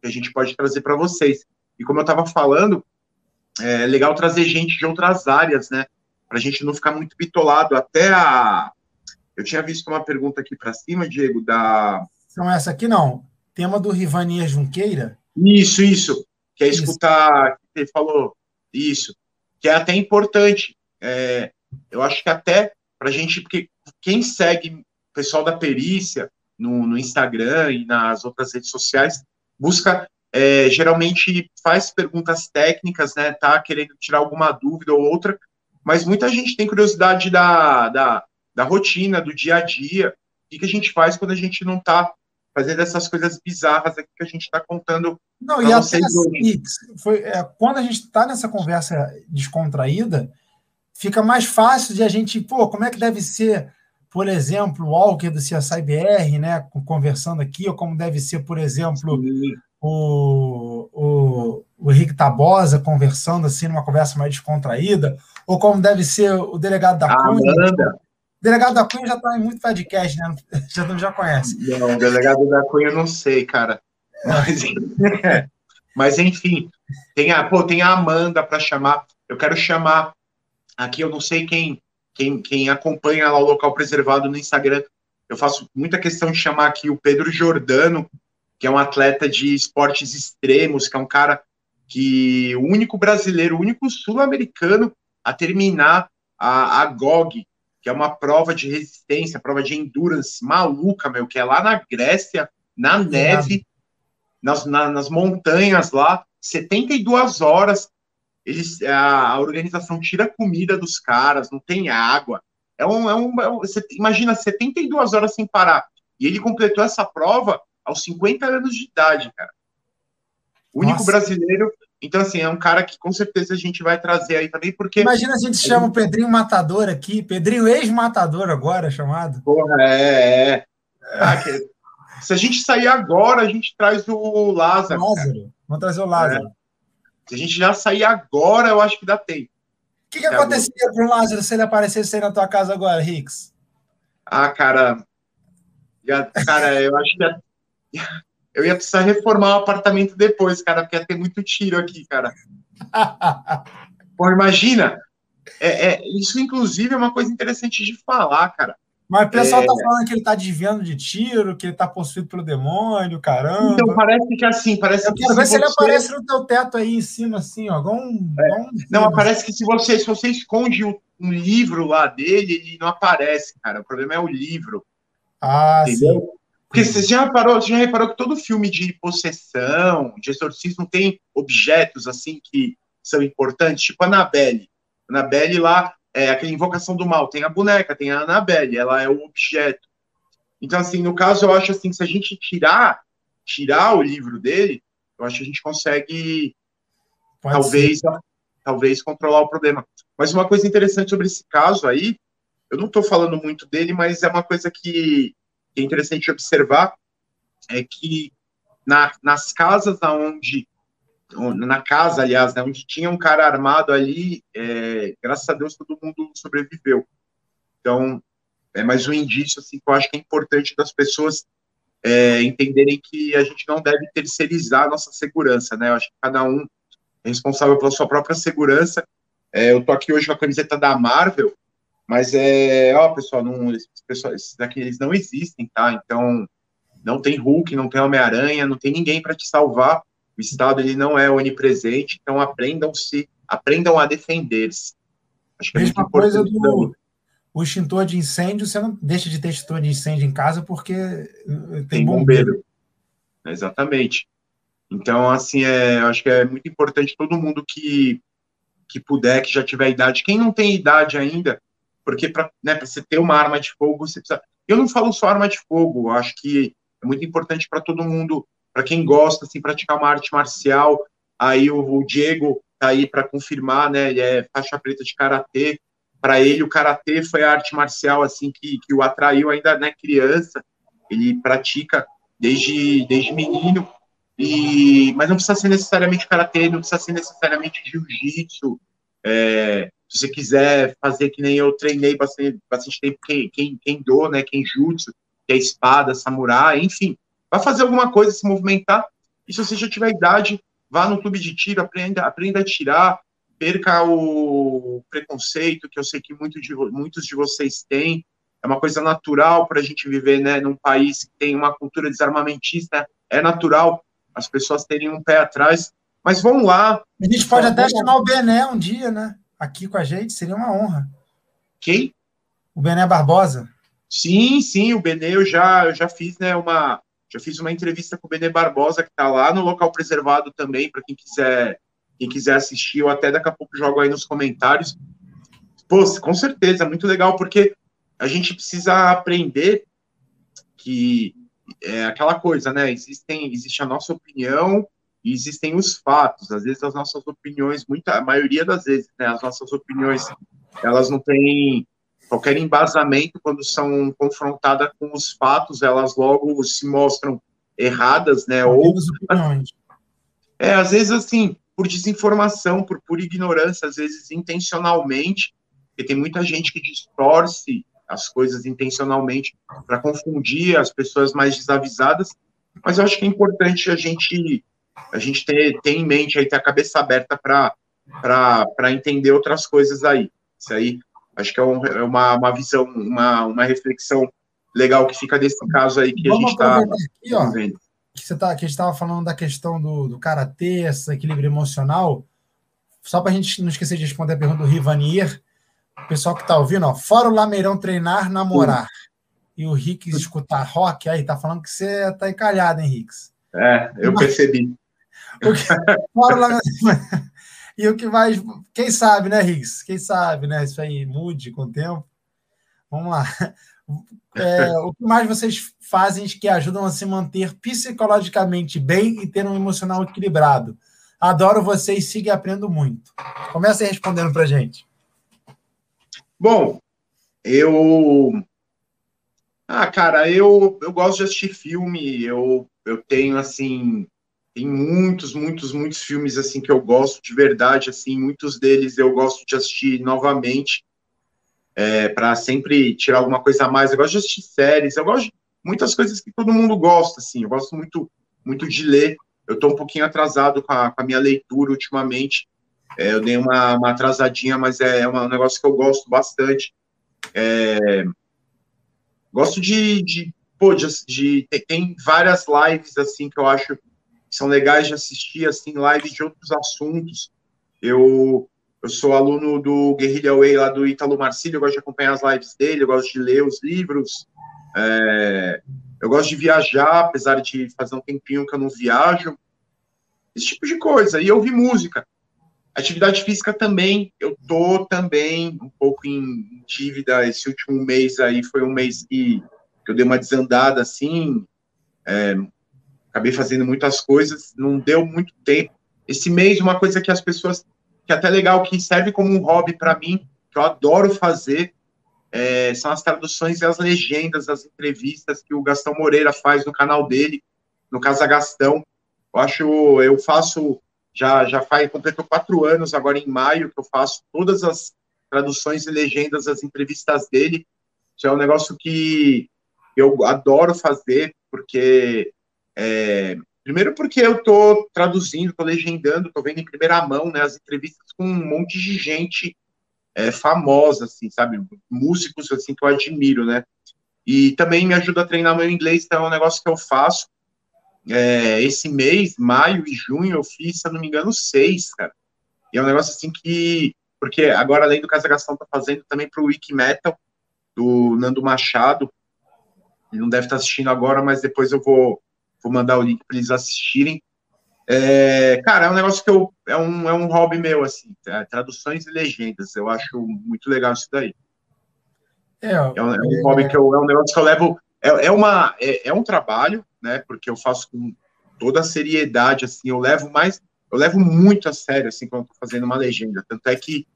que a gente pode trazer para vocês. E como eu estava falando, é legal trazer gente de outras áreas, né? Para a gente não ficar muito bitolado. Até a. Eu tinha visto uma pergunta aqui para cima, Diego, da.
Não, essa aqui não. Tema do Rivania Junqueira.
Isso, isso. Que é escutar. Isso. Ele falou isso. Que é até importante. É, eu acho que até para a gente, porque quem segue o pessoal da perícia no, no Instagram e nas outras redes sociais, busca, é, geralmente faz perguntas técnicas, né, tá querendo tirar alguma dúvida ou outra, mas muita gente tem curiosidade da, da, da rotina, do dia a dia, o que, que a gente faz quando a gente não está fazendo essas coisas bizarras aqui que a gente está contando.
Não, e até assim, foi, é, quando a gente está nessa conversa descontraída, fica mais fácil de a gente, pô, como é que deve ser, por exemplo, o Walker do CSIBR, né, conversando aqui, ou como deve ser, por exemplo, o, o, o Henrique Tabosa conversando assim, numa conversa mais descontraída, ou como deve ser o delegado da Cunha. O delegado da Cunha já está em muito podcast, né? Já, já conhece.
Não, o delegado da Cunha eu não sei, cara. Mas, mas enfim, tem a, pô, tem a Amanda para chamar. Eu quero chamar Aqui eu não sei quem, quem, quem acompanha lá o local preservado no Instagram. Eu faço muita questão de chamar aqui o Pedro Jordano, que é um atleta de esportes extremos, que é um cara que o único brasileiro, o único sul-americano a terminar a, a GOG, que é uma prova de resistência, prova de endurance maluca, meu, que é lá na Grécia, na neve, nas, na, nas montanhas lá, 72 horas. Eles, a, a, organização tira comida dos caras, não tem água. É um, é um, é um, você imagina 72 horas sem parar. E ele completou essa prova aos 50 anos de idade, cara. O único Nossa. brasileiro. Então, assim, é um cara que com certeza a gente vai trazer aí também, porque.
Imagina a gente chama o Pedrinho Matador aqui, Pedrinho ex-matador agora chamado.
Porra, é, é. Ah, que... Se a gente sair agora, a gente traz o Lázaro.
Lázaro. Vamos trazer o Lázaro. É.
Se a gente já sair agora, eu acho que dá tempo.
O que, que aconteceria com o Lázaro se ele aparecesse aí na tua casa agora, Rix?
Ah, cara. Cara, eu acho que eu ia precisar reformar o apartamento depois, cara, porque ia ter muito tiro aqui, cara. Pô, imagina. É, é, isso, inclusive, é uma coisa interessante de falar, cara.
Mas o pessoal tá é... tá falando que ele tá desviando de tiro, que ele tá possuído pelo demônio, caramba.
Então parece que assim, parece
Eu
que.
Quero ver se, ele aparece no teu teto aí em cima, assim, ó. Um,
é. um... Não, parece que se você, se você esconde um, um, livro lá dele, ele não aparece, cara. O problema é o livro.
Ah, entendeu? sim.
Porque você já reparou, você já reparou que todo filme de possessão, de exorcismo, tem objetos assim que são importantes, tipo a Annabelle. A Annabelle lá, é aquela invocação do mal, tem a boneca, tem a Annabelle, ela é o objeto. Então, assim, no caso, eu acho assim, se a gente tirar, tirar o livro dele, eu acho que a gente consegue Pode talvez, ser. talvez controlar o problema. Mas uma coisa interessante sobre esse caso aí, eu não estou falando muito dele, mas é uma coisa que que é interessante observar é que na, nas casas onde na casa, aliás, né, onde tinha um cara armado ali, é, graças a Deus todo mundo sobreviveu. Então, é mais um indício assim, que eu acho que é importante das pessoas é, entenderem que a gente não deve terceirizar a nossa segurança, né? Eu acho que cada um é responsável pela sua própria segurança. É, eu tô aqui hoje com a camiseta da Marvel, mas é, ó, pessoal, não, esses, pessoal, esses daqui eles não existem, tá? Então, não tem Hulk, não tem Homem-Aranha, não tem ninguém para te salvar. O Estado ele não é onipresente, então aprendam se, aprendam a defender-se.
Acho que é Mesma coisa do o extintor de incêndio, você não deixa de ter extintor de incêndio em casa porque tem, tem bombeiro. bombeiro.
Exatamente. Então, assim, é, acho que é muito importante todo mundo que, que puder, que já tiver idade. Quem não tem idade ainda, porque para né, você ter uma arma de fogo, você precisa. Eu não falo só arma de fogo, acho que é muito importante para todo mundo, para quem gosta, assim, praticar uma arte marcial. Aí o, o Diego tá aí para confirmar, né? Ele é faixa preta de karatê. Para ele, o karatê foi a arte marcial assim que, que o atraiu ainda né, criança. Ele pratica desde, desde menino. E, mas não precisa ser necessariamente karatê, não precisa ser necessariamente jiu-jitsu. É, se você quiser fazer que nem eu treinei bastante, bastante tempo, quem, quem, quem do, né, quem jutsu, que é espada, samurai, enfim, vai fazer alguma coisa, se movimentar, e se você já tiver idade, vá no clube de tiro, aprenda, aprenda a tirar, perca o preconceito, que eu sei que muito de, muitos de vocês têm, é uma coisa natural para a gente viver, né, num país que tem uma cultura desarmamentista, é natural as pessoas terem um pé atrás, mas vão lá.
A gente pode até chamar o Bené um dia, né? Aqui com a gente, seria uma honra.
Quem?
O Bené Barbosa.
Sim, sim, o Bené eu já, eu já fiz, né, uma, já fiz uma entrevista com o Bené Barbosa, que está lá no local preservado também, para quem quiser, quem quiser assistir, ou até daqui a pouco jogo aí nos comentários. Pô, com certeza, muito legal, porque a gente precisa aprender que é aquela coisa, né? Existem, existe a nossa opinião e existem os fatos. Às vezes as nossas opiniões, muita, a maioria das vezes, né, as nossas opiniões, elas não têm qualquer embasamento quando são confrontadas com os fatos, elas logo se mostram erradas, né? Ou é às vezes assim por desinformação, por pura ignorância, às vezes intencionalmente, porque tem muita gente que distorce as coisas intencionalmente para confundir as pessoas mais desavisadas. Mas eu acho que é importante a gente a gente ter, ter em mente aí, ter a cabeça aberta para entender outras coisas aí. Isso aí, acho que é, um, é uma, uma visão, uma, uma reflexão legal que fica desse caso aí que Vamos a gente está
vendo. Que, você tá, que a gente estava falando da questão do, do karatê, esse equilíbrio emocional. Só para a gente não esquecer de responder a pergunta do Rivanier, o pessoal que está ouvindo, ó, fora o Lameirão treinar, namorar. e o Ricks escutar rock, aí tá falando que você tá encalhado, hein, Ricks?
É, eu Mas, percebi.
E o que vai. Quem sabe, né, Ricks? Quem sabe, né? Isso aí mude com o tempo. Vamos lá. É, o que mais vocês fazem que ajudam a se manter psicologicamente bem e ter um emocional equilibrado? Adoro vocês, siga e aprendo muito. Comece respondendo para gente.
Bom, eu. Ah, cara, eu, eu gosto de assistir filme. Eu, eu tenho, assim. Tem muitos, muitos, muitos filmes assim que eu gosto de verdade, assim, muitos deles eu gosto de assistir novamente é, para sempre tirar alguma coisa a mais. Eu gosto de assistir séries, eu gosto de muitas coisas que todo mundo gosta, assim. Eu gosto muito, muito de ler. Eu estou um pouquinho atrasado com a, com a minha leitura ultimamente. É, eu dei uma, uma, atrasadinha, mas é, é um negócio que eu gosto bastante. É, gosto de, de, pô, de, de tem, várias lives assim que eu acho são legais de assistir, assim, lives de outros assuntos. Eu eu sou aluno do Guerrilla Way lá do Ítalo Marcílio, eu gosto de acompanhar as lives dele, eu gosto de ler os livros, é, eu gosto de viajar, apesar de fazer um tempinho que eu não viajo, esse tipo de coisa, e ouvir música. Atividade física também, eu tô também um pouco em dívida, esse último mês aí foi um mês que, que eu dei uma desandada, assim, é, acabei fazendo muitas coisas, não deu muito tempo. Esse mês, uma coisa que as pessoas que é até legal, que serve como um hobby para mim, que eu adoro fazer, é, são as traduções e as legendas das entrevistas que o Gastão Moreira faz no canal dele, no Casa Gastão. Eu acho, eu faço, já, já faz, completou quatro anos agora em maio, que eu faço todas as traduções e legendas das entrevistas dele. Isso é um negócio que eu adoro fazer, porque é, Primeiro porque eu estou traduzindo, estou legendando, estou vendo em primeira mão né, as entrevistas com um monte de gente é, famosa, assim, sabe? Músicos, assim, que eu admiro, né? E também me ajuda a treinar meu inglês, então é um negócio que eu faço. É, esse mês, maio e junho, eu fiz, se eu não me engano, seis, cara. E é um negócio assim que... Porque agora, além do Casa Gastão, tá fazendo também para o Wiki Metal, do Nando Machado. Ele não deve estar tá assistindo agora, mas depois eu vou vou mandar o link para eles assistirem. É, cara, é um negócio que eu. É um, é um hobby meu, assim, tá? traduções e legendas. Eu acho muito legal isso daí. É, é, um, é um hobby que eu. É um negócio que eu levo. É, é, uma, é, é um trabalho, né? Porque eu faço com toda a seriedade, assim, eu levo mais. Eu levo muito a sério, assim, quando eu tô fazendo uma legenda. Tanto é que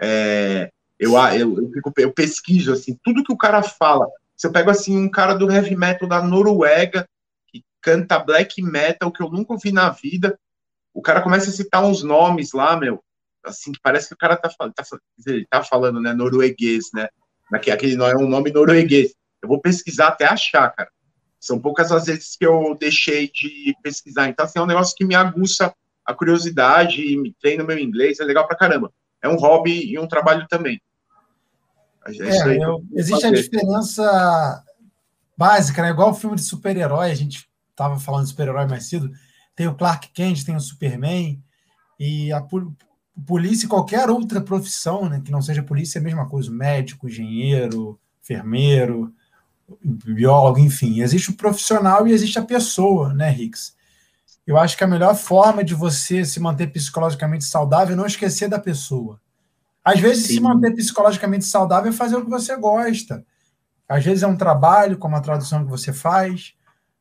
é, eu, eu, eu, fico, eu pesquiso, assim, tudo que o cara fala. Se eu pego, assim, um cara do heavy metal da Noruega canta black metal que eu nunca ouvi na vida. O cara começa a citar uns nomes lá, meu, assim, que parece que o cara tá, tá, tá falando, né, norueguês, né? Aquele não é um nome norueguês. Eu vou pesquisar até achar, cara. São poucas as vezes que eu deixei de pesquisar. Então, assim, é um negócio que me aguça a curiosidade e me treina meu inglês, é legal pra caramba. É um hobby e um trabalho também.
É, é eu, existe a diferença básica, né? Igual o filme de super-herói, a gente estava falando de super-herói mais cedo, tem o Clark Kent, tem o Superman, e a polícia e qualquer outra profissão, né, que não seja polícia, é a mesma coisa, médico, engenheiro, enfermeiro, biólogo, enfim. Existe o profissional e existe a pessoa, né, Rix? Eu acho que a melhor forma de você se manter psicologicamente saudável é não esquecer da pessoa. Às vezes, Sim. se manter psicologicamente saudável é fazer o que você gosta. Às vezes é um trabalho, como a tradução que você faz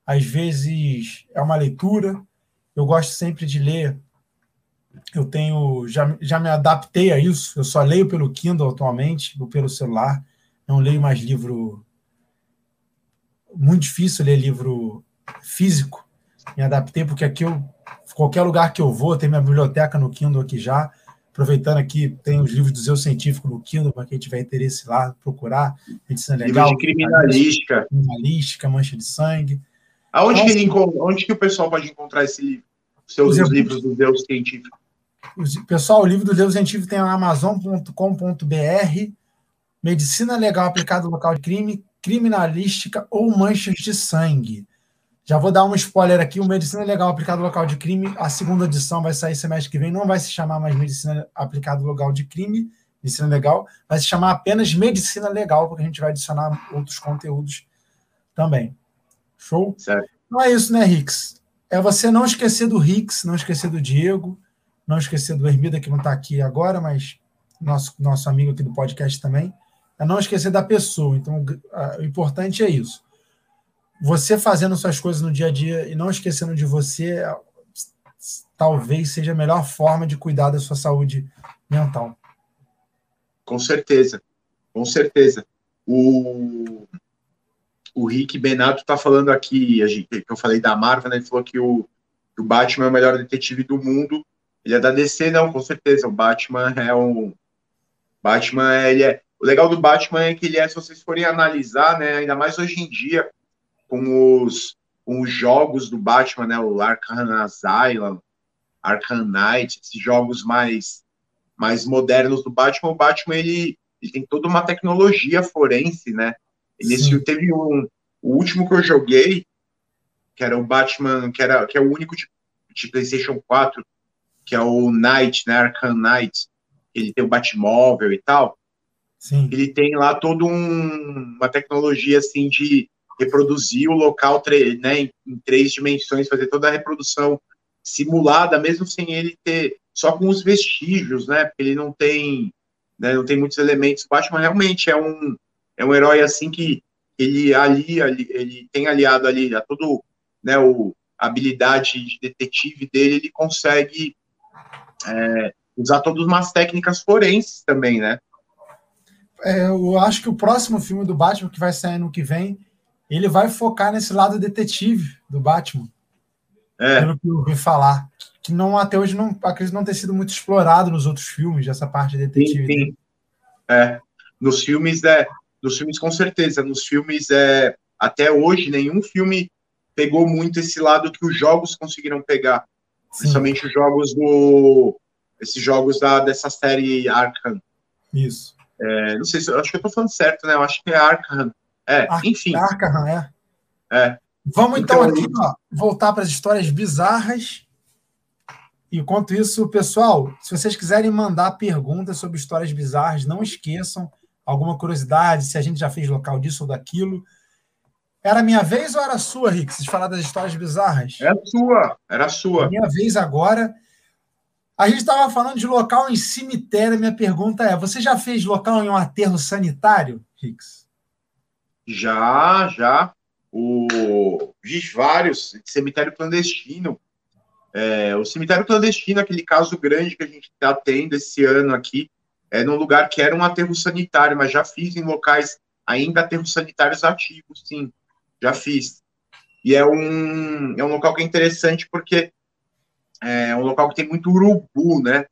às vezes é uma leitura. Eu gosto sempre de ler. Eu tenho já, já me adaptei a isso. Eu só leio pelo Kindle atualmente ou pelo celular. Não leio mais livro. Muito difícil ler livro físico. Me adaptei porque aqui eu qualquer lugar que eu vou, tem minha biblioteca no Kindle aqui já. Aproveitando aqui, tem os livros do Zeu Científico no Kindle, para quem tiver interesse lá, procurar. Medicina legal.
Livro de criminalística.
Criminalística, mancha de sangue.
Aonde, Nossa. que, ele, onde que o pessoal pode encontrar esse livro? Seus os livros do Deus Científico.
Pessoal, o livro do Deus Científico tem na amazon.com.br, Medicina Legal Aplicada ao Local de Crime, Criminalística ou Manchas de Sangue. Já vou dar um spoiler aqui: o Medicina Legal Aplicada ao Local de Crime, a segunda edição vai sair semestre que vem, não vai se chamar mais Medicina Aplicada ao Local de Crime, Medicina Legal, vai se chamar apenas Medicina Legal, porque a gente vai adicionar outros conteúdos também. Show?
Certo.
Então é isso, né, Rix? É você não esquecer do Rix, não esquecer do Diego, não esquecer do Hermida, que não está aqui agora, mas nosso, nosso amigo aqui do podcast também. É não esquecer da pessoa. Então, o importante é isso. Você fazendo suas coisas no dia a dia e não esquecendo de você, talvez seja a melhor forma de cuidar da sua saúde mental.
Com certeza, com certeza. O, o Rick Benato está falando aqui, que eu falei da Marvel, né? Ele falou que o, o Batman é o melhor detetive do mundo. Ele é da DC, não, com certeza. O Batman é um. Batman, ele é. O legal do Batman é que ele é, se vocês forem analisar, né? Ainda mais hoje em dia, com os, com os jogos do Batman, né? O Arkham Asylum, Arkham Knight, esses jogos mais, mais modernos do Batman, o Batman, ele, ele tem toda uma tecnologia forense, né? Nesse teve um, o último que eu joguei, que era o Batman, que era que é o único de, de PlayStation 4, que é o Knight, né, Arkham Knight, ele tem o Batmóvel e tal. Sim. Ele tem lá toda um, uma tecnologia assim de reproduzir o local né, em, em, três dimensões, fazer toda a reprodução simulada, mesmo sem ele ter só com os vestígios, né? Porque ele não tem, né, não tem muitos elementos. O Batman realmente é um é um herói assim que ele ali, ali ele tem aliado ali a todo né, o a habilidade de detetive dele, ele consegue é, usar todas umas técnicas forenses também, né?
É, eu acho que o próximo filme do Batman, que vai sair no que vem, ele vai focar nesse lado detetive do Batman. É. Pelo que eu ouvi falar. Que não, até hoje não acredito não ter sido muito explorado nos outros filmes, essa parte detetive. Sim, sim.
É. Nos filmes, é, nos filmes, com certeza. Nos filmes, é, até hoje, nenhum filme pegou muito esse lado que os jogos conseguiram pegar. Sim. Principalmente os jogos do. Esses jogos da, dessa série Arkham.
Isso.
É, não sei se acho que eu tô falando certo, né? Eu acho que é Arkham. É, Ar enfim.
Arkham, é.
É.
Vamos então, então aqui ó, voltar para as histórias bizarras. Enquanto isso, pessoal, se vocês quiserem mandar perguntas sobre histórias bizarras, não esqueçam alguma curiosidade, se a gente já fez local disso ou daquilo. Era minha vez ou era sua, Rick, de falar das histórias bizarras?
Era sua, era sua.
Minha vez agora. A gente estava falando de local em cemitério. Minha pergunta é: você já fez local em um aterro sanitário, Rix?
Já, já. O... Fiz vários. Cemitério clandestino. É, o cemitério clandestino, aquele caso grande que a gente está tendo esse ano aqui, é, num lugar que era um aterro sanitário, mas já fiz em locais ainda aterros sanitários ativos, sim, já fiz. E é um, é um local que é interessante porque é um local que tem muito urubu, né?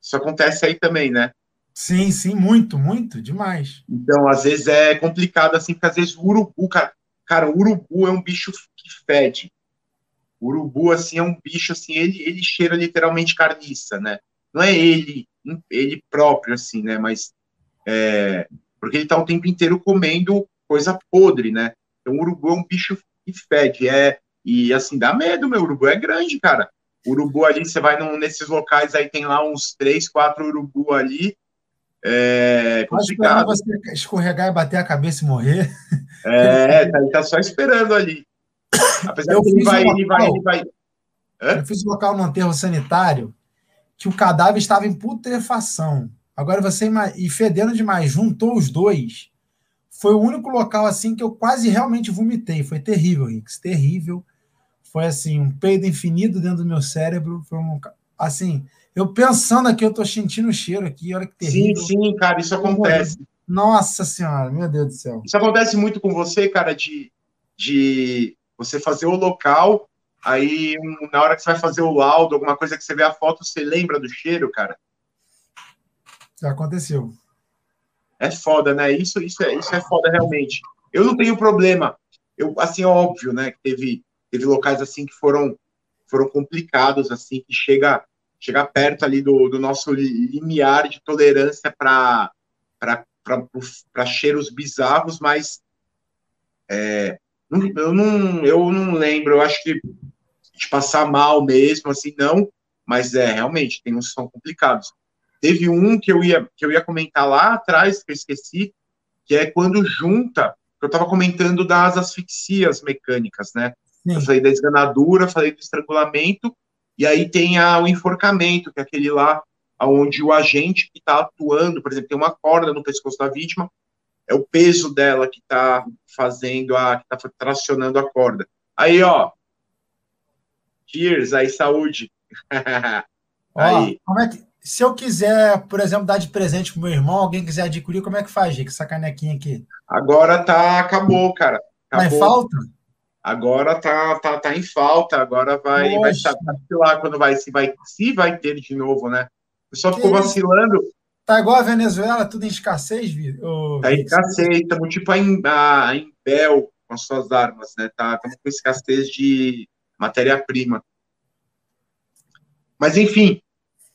Isso acontece aí também, né?
Sim, sim, muito, muito, demais.
Então, às vezes é complicado assim, porque às vezes o urubu, cara, cara, o urubu é um bicho que fede. O urubu, assim, é um bicho, assim, ele, ele cheira literalmente carniça, né? Não é ele ele próprio, assim, né? Mas é, porque ele tá o tempo inteiro comendo coisa podre, né? Então o urubu é um bicho que fede, é e assim dá medo, meu urubu é grande, cara. O urubu ali, você vai num, nesses locais aí tem lá uns três, quatro urubu ali. É complicado.
você escorregar e bater a cabeça e morrer.
É, tá, ele tá só esperando ali. Apesar eu que ele vai, um ele vai, ele vai.
Hã? Eu fiz um local no aterro sanitário que o cadáver estava em putrefação. Agora você e fedendo demais, juntou os dois. Foi o único local assim que eu quase realmente vomitei. Foi terrível, Rix, terrível. Foi assim, um peido infinito dentro do meu cérebro. Foi um, assim, eu pensando aqui, eu tô sentindo o cheiro aqui, olha que terrível.
Sim, sim, cara, isso acontece.
Nossa senhora, meu Deus do céu.
Isso acontece muito com você, cara, de, de você fazer o local Aí, na hora que você vai fazer o laudo, alguma coisa que você vê a foto, você lembra do cheiro, cara?
Já aconteceu.
É foda, né? Isso, isso, é, isso é foda realmente. Eu não tenho problema. Eu, assim, é óbvio, né? Que teve, teve locais assim que foram, foram complicados, assim, que chega, chega perto ali do, do nosso limiar de tolerância para cheiros bizarros, mas é, eu, não, eu não lembro. Eu acho que de passar mal mesmo, assim, não, mas é, realmente, tem uns que são complicados. Teve um que eu ia, que eu ia comentar lá atrás, que eu esqueci, que é quando junta, eu estava comentando das asfixias mecânicas, né?
Sim.
Eu falei da esganadura, falei do estrangulamento, e aí tem a, o enforcamento, que é aquele lá onde o agente que está atuando, por exemplo, tem uma corda no pescoço da vítima, é o peso dela que está fazendo a, que está tracionando a corda. Aí, ó, cheers, aí saúde.
aí. Ó, como é que, se eu quiser, por exemplo, dar de presente pro meu irmão, alguém quiser adquirir, como é que faz, Gico? Essa canequinha aqui.
Agora tá, acabou, cara. Acabou.
Tá em falta?
Agora tá, tá, tá em falta, agora vai, vai estar lá quando vai se, vai, se vai ter de novo, né? O pessoal ficou vacilando.
Tá igual a Venezuela, tudo em escassez, viu?
Tá em escassez, estamos tipo a, em Bel com as suas armas, né? Tá, estamos com escassez de matéria-prima. Mas enfim,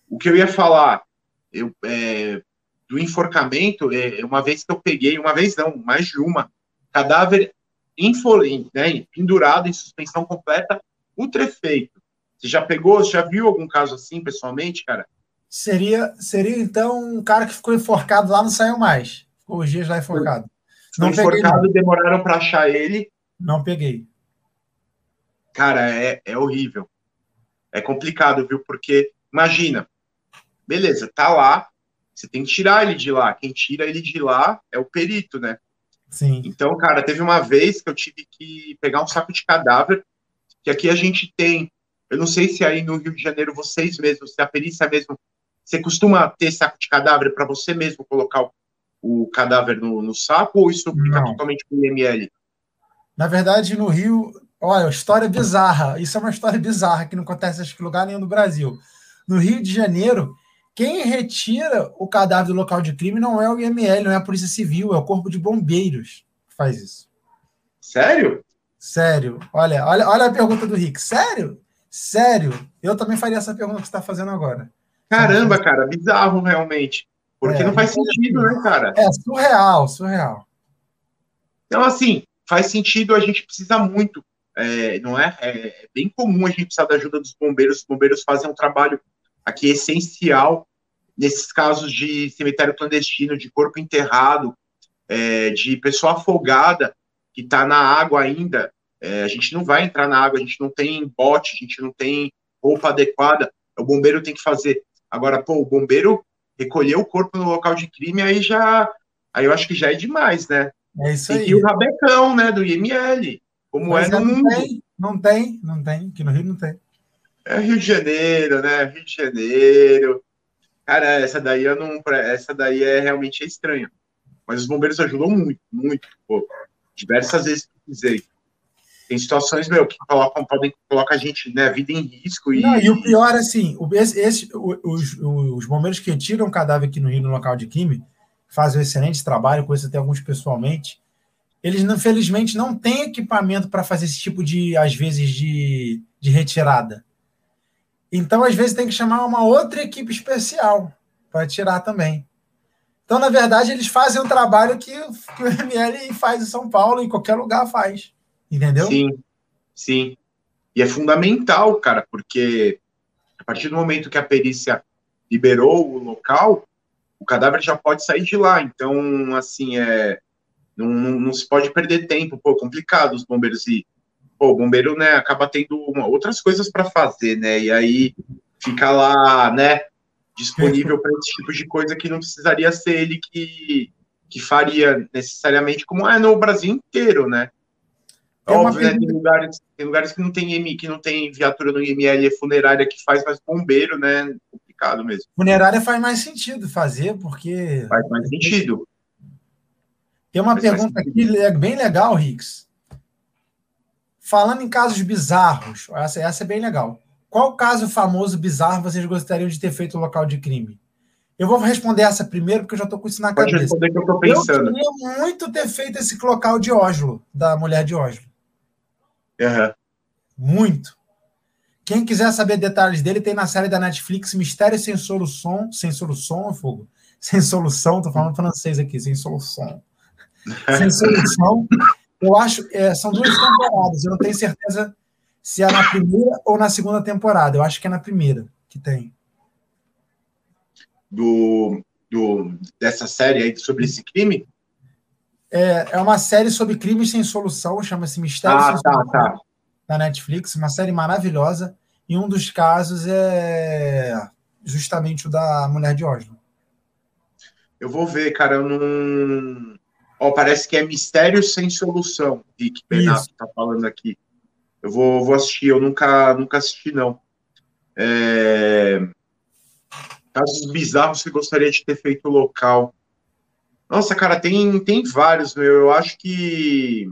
o que eu ia falar, eu, é, do enforcamento, é, uma vez que eu peguei, uma vez não, mais de uma, cadáver infolente, né, pendurado em suspensão completa, putrefeito. Você já pegou, já viu algum caso assim pessoalmente, cara?
Seria, seria então um cara que ficou enforcado lá, não saiu mais. Ficou os dias lá enforcado.
Não enforcado, peguei, demoraram para achar ele.
Não peguei.
Cara, é, é horrível. É complicado, viu? Porque, imagina, beleza, tá lá, você tem que tirar ele de lá. Quem tira ele de lá é o perito, né?
Sim.
Então, cara, teve uma vez que eu tive que pegar um saco de cadáver, que aqui a gente tem, eu não sei se aí no Rio de Janeiro vocês mesmos, se a perícia mesmo, você costuma ter saco de cadáver para você mesmo colocar o, o cadáver no, no, saco ou isso fica totalmente com IML?
Na verdade, no Rio, olha, história bizarra. Isso é uma história bizarra que não acontece em lugar nenhum no Brasil. No Rio de Janeiro, quem retira o cadáver do local de crime não é o IML, não é a Polícia Civil, é o Corpo de Bombeiros que faz isso.
Sério?
Sério. Olha, olha, olha a pergunta do Rick. Sério? Sério? Eu também faria essa pergunta que você está fazendo agora.
Caramba, cara, bizarro realmente. Porque é, não faz sentido, né, cara?
É surreal, surreal.
Então, assim, faz sentido, a gente precisa muito. É, não é? é? é? bem comum a gente precisar da ajuda dos bombeiros. Os bombeiros fazem um trabalho aqui essencial nesses casos de cemitério clandestino, de corpo enterrado, é, de pessoa afogada que está na água ainda. É, a gente não vai entrar na água, a gente não tem bote, a gente não tem roupa adequada. O bombeiro tem que fazer. Agora, pô, o bombeiro recolher o corpo no local de crime, aí já. Aí eu acho que já é demais, né?
É isso
aí. E o rabecão, né, do IML. Como Mas é no
não
mundo.
Tem, não tem, não tem. Aqui no Rio não tem.
É Rio de Janeiro, né? Rio de Janeiro. Cara, essa daí eu não. Essa daí é realmente estranha. Mas os bombeiros ajudam muito, muito. Pô. Diversas vezes que precisei. Tem situações, meu, que colocam, podem colocar a gente, né, a vida em risco. E,
não, e o pior, assim, esse, esse, os, os bombeiros que tiram o cadáver aqui no Rio, no local de crime, fazem um excelente trabalho, conheço até alguns pessoalmente. Eles, infelizmente, não têm equipamento para fazer esse tipo de, às vezes, de, de retirada. Então, às vezes, tem que chamar uma outra equipe especial para tirar também. Então, na verdade, eles fazem um trabalho que, o ML faz em São Paulo, em qualquer lugar faz. Entendeu?
Sim, sim. E é fundamental, cara, porque a partir do momento que a perícia liberou o local, o cadáver já pode sair de lá. Então, assim, é, não, não, não se pode perder tempo. Pô, complicado os bombeiros ir pô, o bombeiro, né, acaba tendo uma, outras coisas para fazer, né, e aí fica lá, né, disponível para esse tipo de coisa que não precisaria ser ele que, que faria necessariamente, como é no Brasil inteiro, né. É Óbvio, né, tem lugares, tem lugares que não tem que não tem viatura no IML é funerária que faz, mas bombeiro, né, complicado mesmo.
Funerária faz mais sentido fazer, porque...
Faz mais sentido.
Tem uma pergunta aqui é bem legal, Rix. Falando em casos bizarros, essa, essa é bem legal. Qual caso famoso bizarro vocês gostariam de ter feito no local de crime? Eu vou responder essa primeiro, porque eu já estou com isso na Pode cabeça.
Responder que eu, tô pensando.
eu queria muito ter feito esse local de Oslo, da mulher de Oslo.
Uhum.
Muito. Quem quiser saber detalhes dele, tem na série da Netflix Mistério Sem Solução. Sem Solução, Fogo? Sem Solução, tô falando francês aqui, sem solução. Sem solução. Eu acho, é, são duas temporadas, eu não tenho certeza se é na primeira ou na segunda temporada. Eu acho que é na primeira que tem.
Do, do, dessa série aí sobre esse crime?
É, é uma série sobre crimes sem solução, chama-se Mistério
Ah,
Sem
tá,
Solução,
tá.
da Netflix, uma série maravilhosa. E um dos casos é justamente o da mulher de Oslo.
Eu vou ver, cara. Eu não. Ó, parece que é Mistério Sem Solução, Rick Benato
Isso.
tá falando aqui. Eu vou, vou assistir, eu nunca, nunca assisti, não. É... Casos bizarros que gostaria de ter feito local. Nossa, cara, tem, tem vários, meu. Eu acho que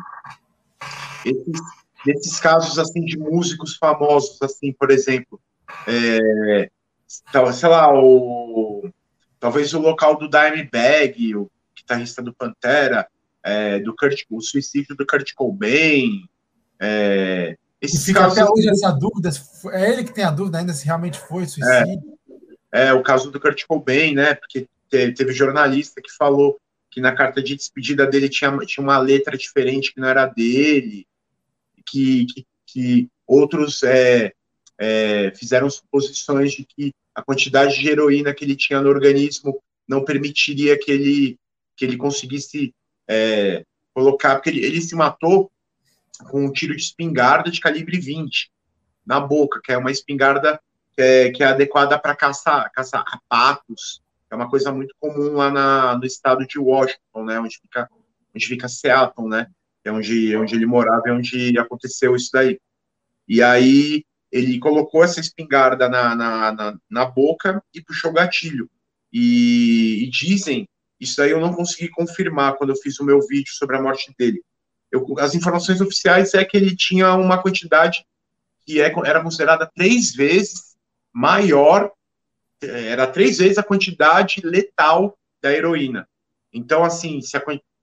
esses, esses casos assim de músicos famosos, assim, por exemplo, é, sei lá, o, talvez o local do Dimebag, o guitarrista do Pantera, é, do Kurt, o suicídio do Kurt Cobain, é, esses
fica
casos
até hoje essa dúvida. É ele que tem a dúvida ainda se realmente foi suicídio.
É, o caso do Kurt Cobain, né? Porque te- teve jornalista que falou que na carta de despedida dele tinha, tinha uma letra diferente que não era dele, que, que, que outros é, é, fizeram suposições de que a quantidade de heroína que ele tinha no organismo não permitiria que ele, que ele conseguisse é, colocar, porque ele, ele se matou com um tiro de espingarda de calibre 20 na boca, que é uma espingarda que é, que é adequada para caçar, caçar rapatos. É uma coisa muito comum lá na, no estado de Washington, né, onde fica, onde fica Seattle, né, é onde, onde ele morava e onde aconteceu isso daí. E aí ele colocou essa espingarda na, na, na, na boca e puxou o gatilho. E, e dizem, isso aí eu não consegui confirmar quando eu fiz o meu vídeo sobre a morte dele. Eu, as informações oficiais é que ele tinha uma quantidade que é, era considerada três vezes maior, eh, era três vezes a quantidade letal da heroína. Então, assim, se, a,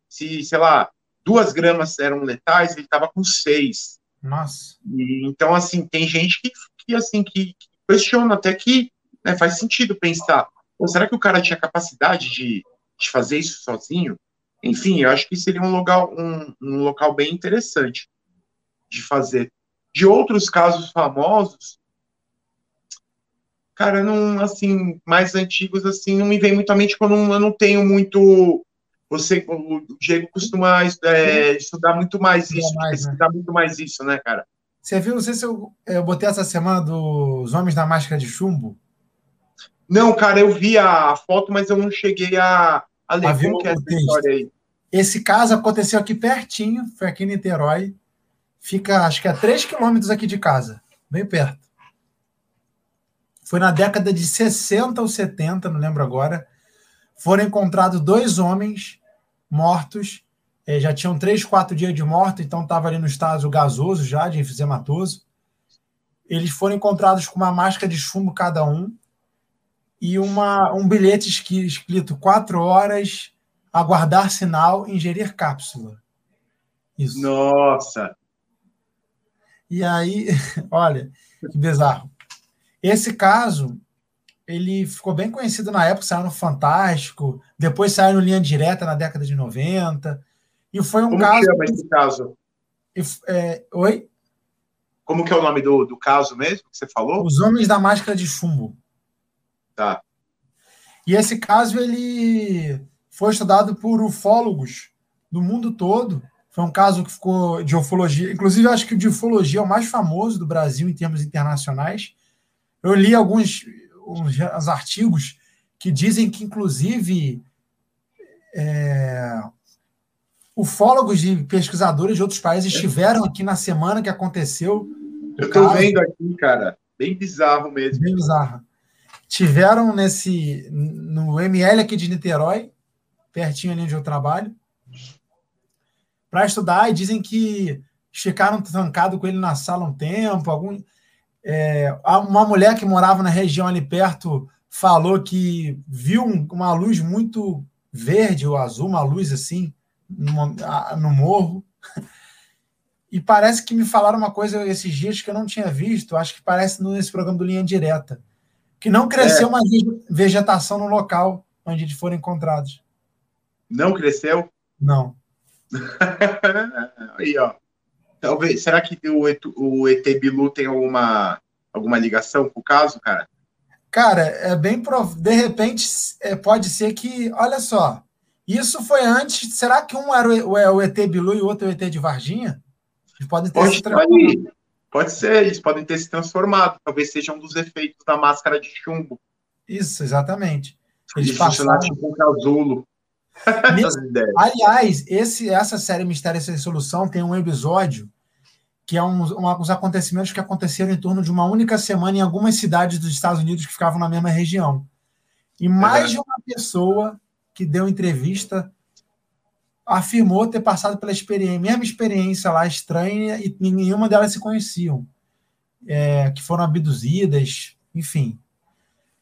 se sei lá, duas gramas eram letais, ele estava com seis.
Nossa.
E, então, assim, tem gente que, que assim, que, que questiona até que né, faz sentido pensar, "Pô, será que o cara tinha capacidade de, de fazer isso sozinho? Enfim, eu acho que seria um local, um, um local bem interessante de fazer. De outros casos famosos, cara, não, assim, mais antigos, assim, não me vem muito à mente, porque eu não, eu não tenho muito. Você, o Diego costuma é, estudar muito mais
Estudar
isso,
mais, né?
pesquisar muito mais isso, né, cara?
Você viu, não sei se eu, eu botei essa semana dos Homens da Máscara de Chumbo.
Não, cara, eu vi a foto, mas eu não cheguei a, a ler. Como que é essa
texto.
história aí?
Esse caso aconteceu aqui pertinho, foi aqui em Niterói. Fica, acho que a 3 quilômetros aqui de casa, bem perto. Foi na década de 60 ou 70, não lembro agora. Foram encontrados dois homens mortos. eh, já tinham três, quatro dias de morto, então estava ali no estágio gasoso já, de enfisematoso. Eles foram encontrados com uma máscara de chumbo cada um e uma, um bilhete escrito quatro horas, aguardar sinal, ingerir cápsula. Isso.
Nossa,
E aí, olha, que bizarro. Esse caso, ele ficou bem conhecido na época, saiu no Fantástico, depois saiu no Linha Direta na década de 90. E foi um
como
caso.
chama esse caso?
e- é, oi?
Como que é o nome do, do caso mesmo que você falou?
Os Homens da Máscara de Chumbo.
Tá.
E esse caso ele foi estudado por ufólogos do mundo todo. Foi um caso que ficou de ufologia. Inclusive, eu acho que o de ufologia é o mais famoso do Brasil em termos internacionais. Eu li alguns uns, uns artigos que dizem que, inclusive, é, ufólogos e pesquisadores de outros países estiveram aqui na semana que aconteceu.
Eu
caso.
vendo aqui, cara. Bem bizarro mesmo.
Bem bizarra. Tiveram nesse no ML aqui de Niterói, pertinho ali onde eu trabalho, para estudar e dizem que ficaram trancados com ele na sala um tempo. Algum, é, uma mulher que morava na região ali perto falou que viu um- uma luz muito verde ou azul, uma luz assim, numa- no morro. E parece que me falaram uma coisa esses dias que eu não tinha visto, acho que parece nesse programa do Linha Direta, que não cresceu uma vege- vegetação no local onde eles foram encontrados.
Não cresceu?
Não.
Aí, ó. Talvez, será que o, ET o ET Bilu tem alguma, alguma ligação com o caso, cara?
Cara, é bem prov... de repente é, pode ser que, olha só, Isso foi antes. Será que um era o, o ET Bilu e o outro é o ET de Varginha?
Eles podem ter Pode se transformado. Pode ser, eles podem ter se transformado. Talvez seja um dos efeitos da máscara de chumbo.
Isso, exatamente.
Eles de funcionar tipo um casulo.
Aliás, esse, essa série Mistério Sem Solução tem um episódio que é um, um, uns acontecimentos que aconteceram em torno de uma única semana em algumas cidades dos Estados Unidos que ficavam na mesma região. E mais de uma pessoa que deu entrevista afirmou ter passado pela experiência, mesma experiência lá estranha e nenhuma delas se conheciam, é, que foram abduzidas, enfim.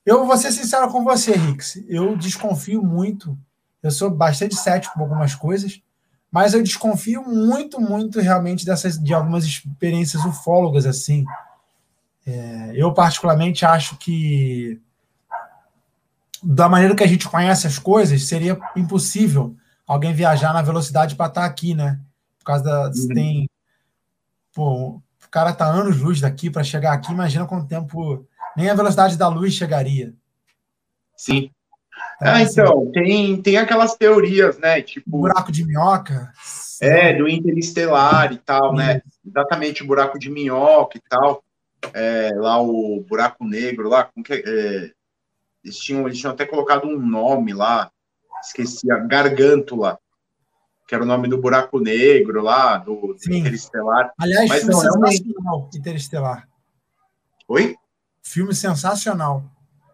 Eu vou ser sincero com você, Rix. Eu desconfio muito. Eu sou bastante cético com algumas coisas, mas eu desconfio muito, muito realmente dessas de algumas experiências ufólogas assim. É, eu particularmente acho que da maneira que a gente conhece as coisas seria impossível alguém viajar na velocidade para estar tá aqui, né? Por causa da uhum. tem pô, o cara tá anos luz daqui para chegar aqui, imagina quanto tempo nem a velocidade da luz chegaria.
Sim. Então, ah, então, tem, tem aquelas teorias, né? Tipo.
Buraco de minhoca.
É, do interestelar e tal, né? Exatamente, o buraco de minhoca e tal. É, lá o buraco negro, lá, como que é, eles, tinham, eles tinham até colocado um nome lá, esqueci, a Gargantula, que era o nome do buraco negro lá, do, do Interestelar.
Aliás, Mas filme não, sensacional, realmente... Interestelar.
Oi?
Filme sensacional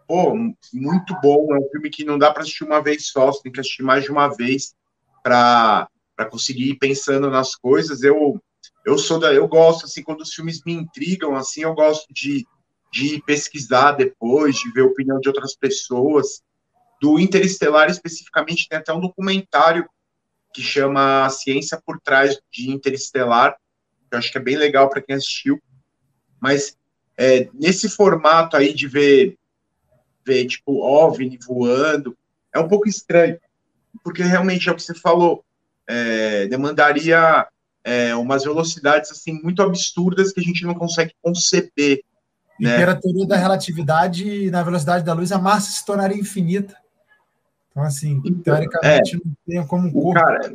pô, muito bom. É um filme que não dá para assistir uma vez só, você tem que assistir mais de uma vez para conseguir ir pensando nas coisas. Eu eu sou da, eu gosto assim quando os filmes me intrigam assim, eu gosto de de pesquisar depois, de ver a opinião de outras pessoas. Do Interestelar especificamente tem até um documentário que chama A Ciência por Trás de Interestelar, que eu acho que é bem legal para quem assistiu. Mas é, nesse formato aí de ver ver, tipo, OVNI voando, é um pouco estranho, porque realmente é o que você falou, é, demandaria é, umas velocidades, assim, muito absurdas que a gente não consegue conceber.
Né? E teoria da relatividade, na velocidade da luz, a massa se tornaria infinita. Então, assim, então, teoricamente, é, não tem como corpo. Cara,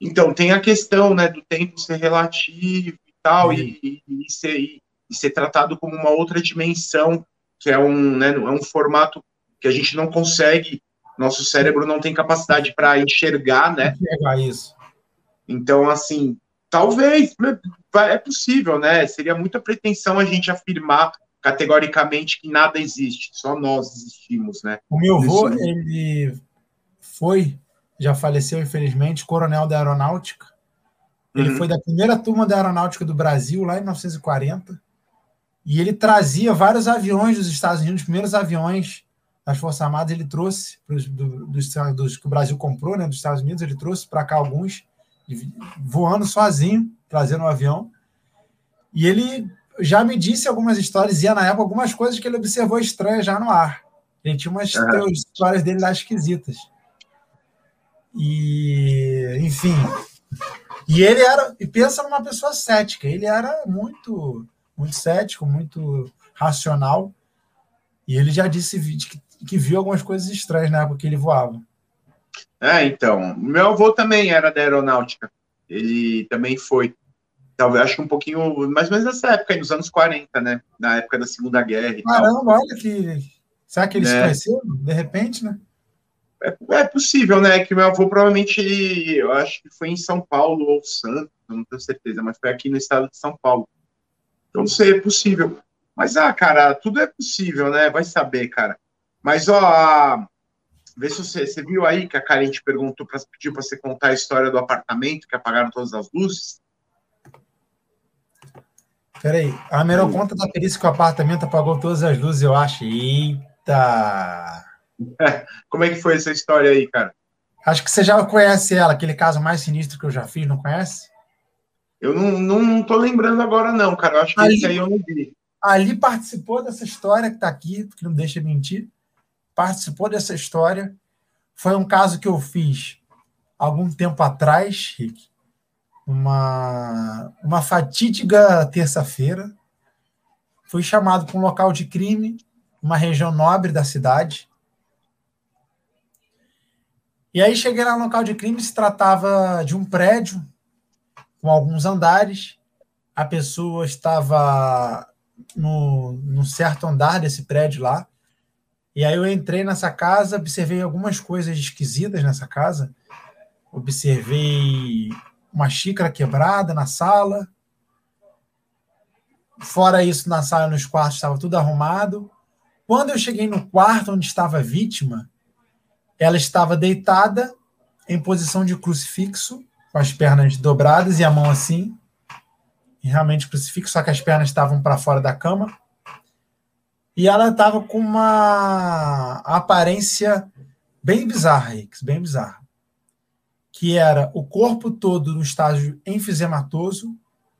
então, tem a questão né, do tempo ser relativo e tal, e, e, e, ser, e, ser, tratado como uma outra dimensão que é um, né, é um formato que a gente não consegue, nosso cérebro não tem capacidade para enxergar, né?
Enxergar isso.
Então, assim, talvez, é possível, né? Seria muita pretensão a gente afirmar categoricamente que nada existe, só nós existimos, né?
O meu avô, ele foi, já faleceu, infelizmente, coronel da aeronáutica. Ele uhum. foi da primeira turma da aeronáutica do Brasil, lá em 1940. E ele trazia vários aviões dos Estados Unidos, os primeiros aviões das Forças Armadas, ele trouxe dos, dos, dos, que o Brasil comprou, né, dos Estados Unidos, ele trouxe para cá alguns, voando sozinho, trazendo um avião. E ele já me disse algumas histórias, e na época algumas coisas que ele observou estranhas já no ar. Ele tinha umas histórias dele lá esquisitas. E, enfim. E ele era, e pensa numa pessoa cética, ele era muito muito cético, muito racional. E ele já disse que, que viu algumas coisas estranhas na época que ele voava.
É, então. Meu avô também era da aeronáutica. Ele também foi. Talvez, acho um pouquinho, mais ou menos nessa época, nos anos 40, né? Na época da Segunda Guerra e
Caramba, tal. olha que. Será que ele é. se conheceu, de repente, né?
É, é, possível, né? Que meu avô provavelmente, eu acho que foi em São Paulo ou Santos, não tenho certeza, mas foi aqui no estado de São Paulo. Então, não sei, é possível. Mas, ah, cara, tudo é possível, né? Vai saber, cara. Mas, ó, vê se você, você viu aí que a Karen te perguntou, pra, pediu para você contar a história do apartamento que apagaram todas as luzes.
Peraí, a melhor conta da perícia que o apartamento apagou todas as luzes, eu acho. Eita!
Como é que foi essa história aí, cara?
Acho que você já conhece ela, aquele caso mais sinistro que eu já fiz, não conhece?
Eu não, não, não tô lembrando agora, não, cara. Eu acho que ali, esse aí eu não vi.
Ali participou dessa história que está aqui, que não deixa mentir. Participou dessa história. Foi um caso que eu fiz algum tempo atrás, Rick. Uma, uma fatídica terça-feira. Fui chamado para um local de crime, uma região nobre da cidade. E aí cheguei lá no local de crime, se tratava de um prédio com alguns andares. A pessoa estava no, certo andar desse prédio lá. E aí eu entrei nessa casa, observei algumas coisas esquisitas nessa casa. Observei uma xícara quebrada na sala. Fora isso, na sala, nos quartos, estava tudo arrumado. Quando eu cheguei no quarto onde estava a vítima, ela estava deitada em posição de crucifixo, com as pernas dobradas e a mão assim. E realmente crucifixo, só que as pernas estavam para fora da cama. E ela estava com uma aparência bem bizarra, bem bizarra. Que era o corpo todo no estágio enfisematoso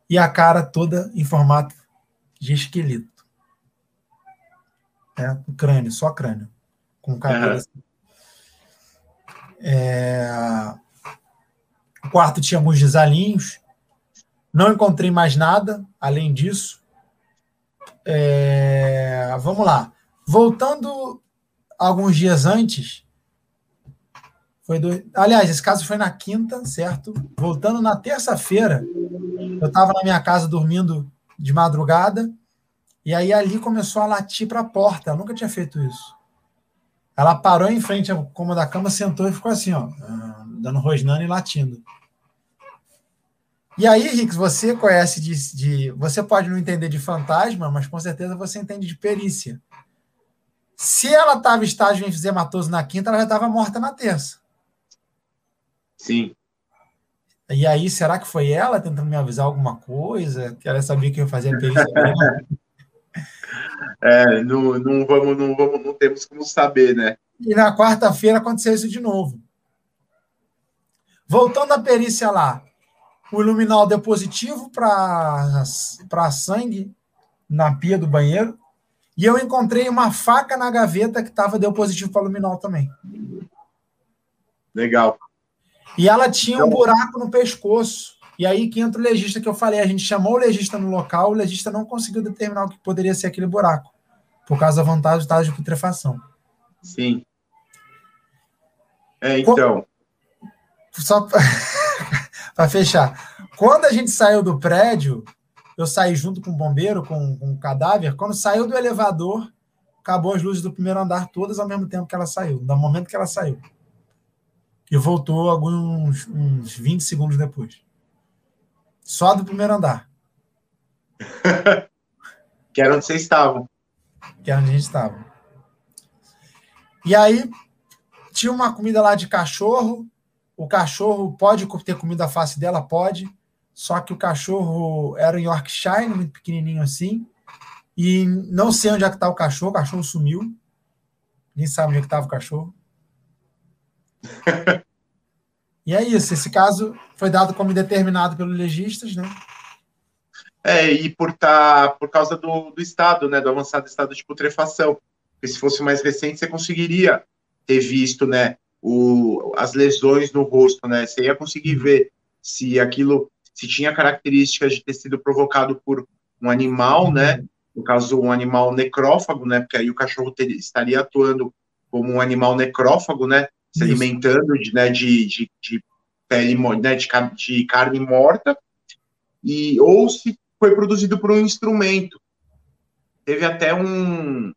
e a cara toda em formato de esqueleto. É, o crânio, só crânio. Com cabelo assim. É... O quarto tinha alguns desalinhos. Não encontrei mais nada além disso. É... Vamos lá. Voltando alguns dias antes. Foi do... Aliás, esse caso foi na quinta, certo? Voltando na terça-feira, eu estava na minha casa dormindo de madrugada. E aí ali começou a latir para a porta. Ela nunca tinha feito isso. Ela parou em frente ao cômodo da cama, sentou e ficou assim, ó, ah, dando rosnando e latindo. E aí, Rix, você conhece de, de, Você pode não entender de fantasma, mas com certeza você entende de perícia. Se ela estava em estágio enfisematoso na quinta, ela já estava morta na terça.
Sim.
E aí, será que foi ela tentando me avisar alguma coisa? Que ela sabia que eu ia fazer a perícia?
É, não, não, vamos, não vamos, não temos como saber, né?
E na quarta-feira aconteceu isso de novo. Voltando à perícia lá, o luminol deu positivo para sangue na pia do banheiro. E eu encontrei uma faca na gaveta que estava deu positivo para luminol também.
Legal.
E ela tinha então... um buraco no pescoço. E aí que entra o legista que eu falei. A gente chamou o legista no local, o legista não conseguiu determinar o que poderia ser aquele buraco, por causa da vantagem do estado de putrefação.
Sim. É, então.
Só para fechar. Quando a gente saiu do prédio, eu saí junto com o bombeiro, com, com o cadáver. Quando saiu do elevador, acabou as luzes do primeiro andar todas ao mesmo tempo que ela saiu, no momento que ela saiu. E voltou alguns uns 20 segundos depois. Só do primeiro andar.
que era onde vocês estavam.
Que era onde a gente estava. E aí, tinha uma comida lá de cachorro. O cachorro pode ter comida a face dela? Pode. Só que o cachorro era um Yorkshire, muito pequenininho assim. E não sei onde é que está o cachorro. O cachorro sumiu. Nem sabe onde é que estava o cachorro. E é isso, esse caso foi dado como indeterminado pelos legistas, né?
É, e por, tá, por causa do, do estado, né, do avançado estado de putrefação. Porque se fosse mais recente, você conseguiria ter visto, né, o, as lesões no rosto, né? Você ia conseguir uhum. ver se aquilo, se tinha características de ter sido provocado por um animal, né? Uhum. No caso, um animal necrófago, né? Porque aí o cachorro ter, estaria atuando como um animal necrófago, né? Se alimentando de, né, de, de, de pele, né, de, de carne morta, e ou se foi produzido por um instrumento. Teve até um,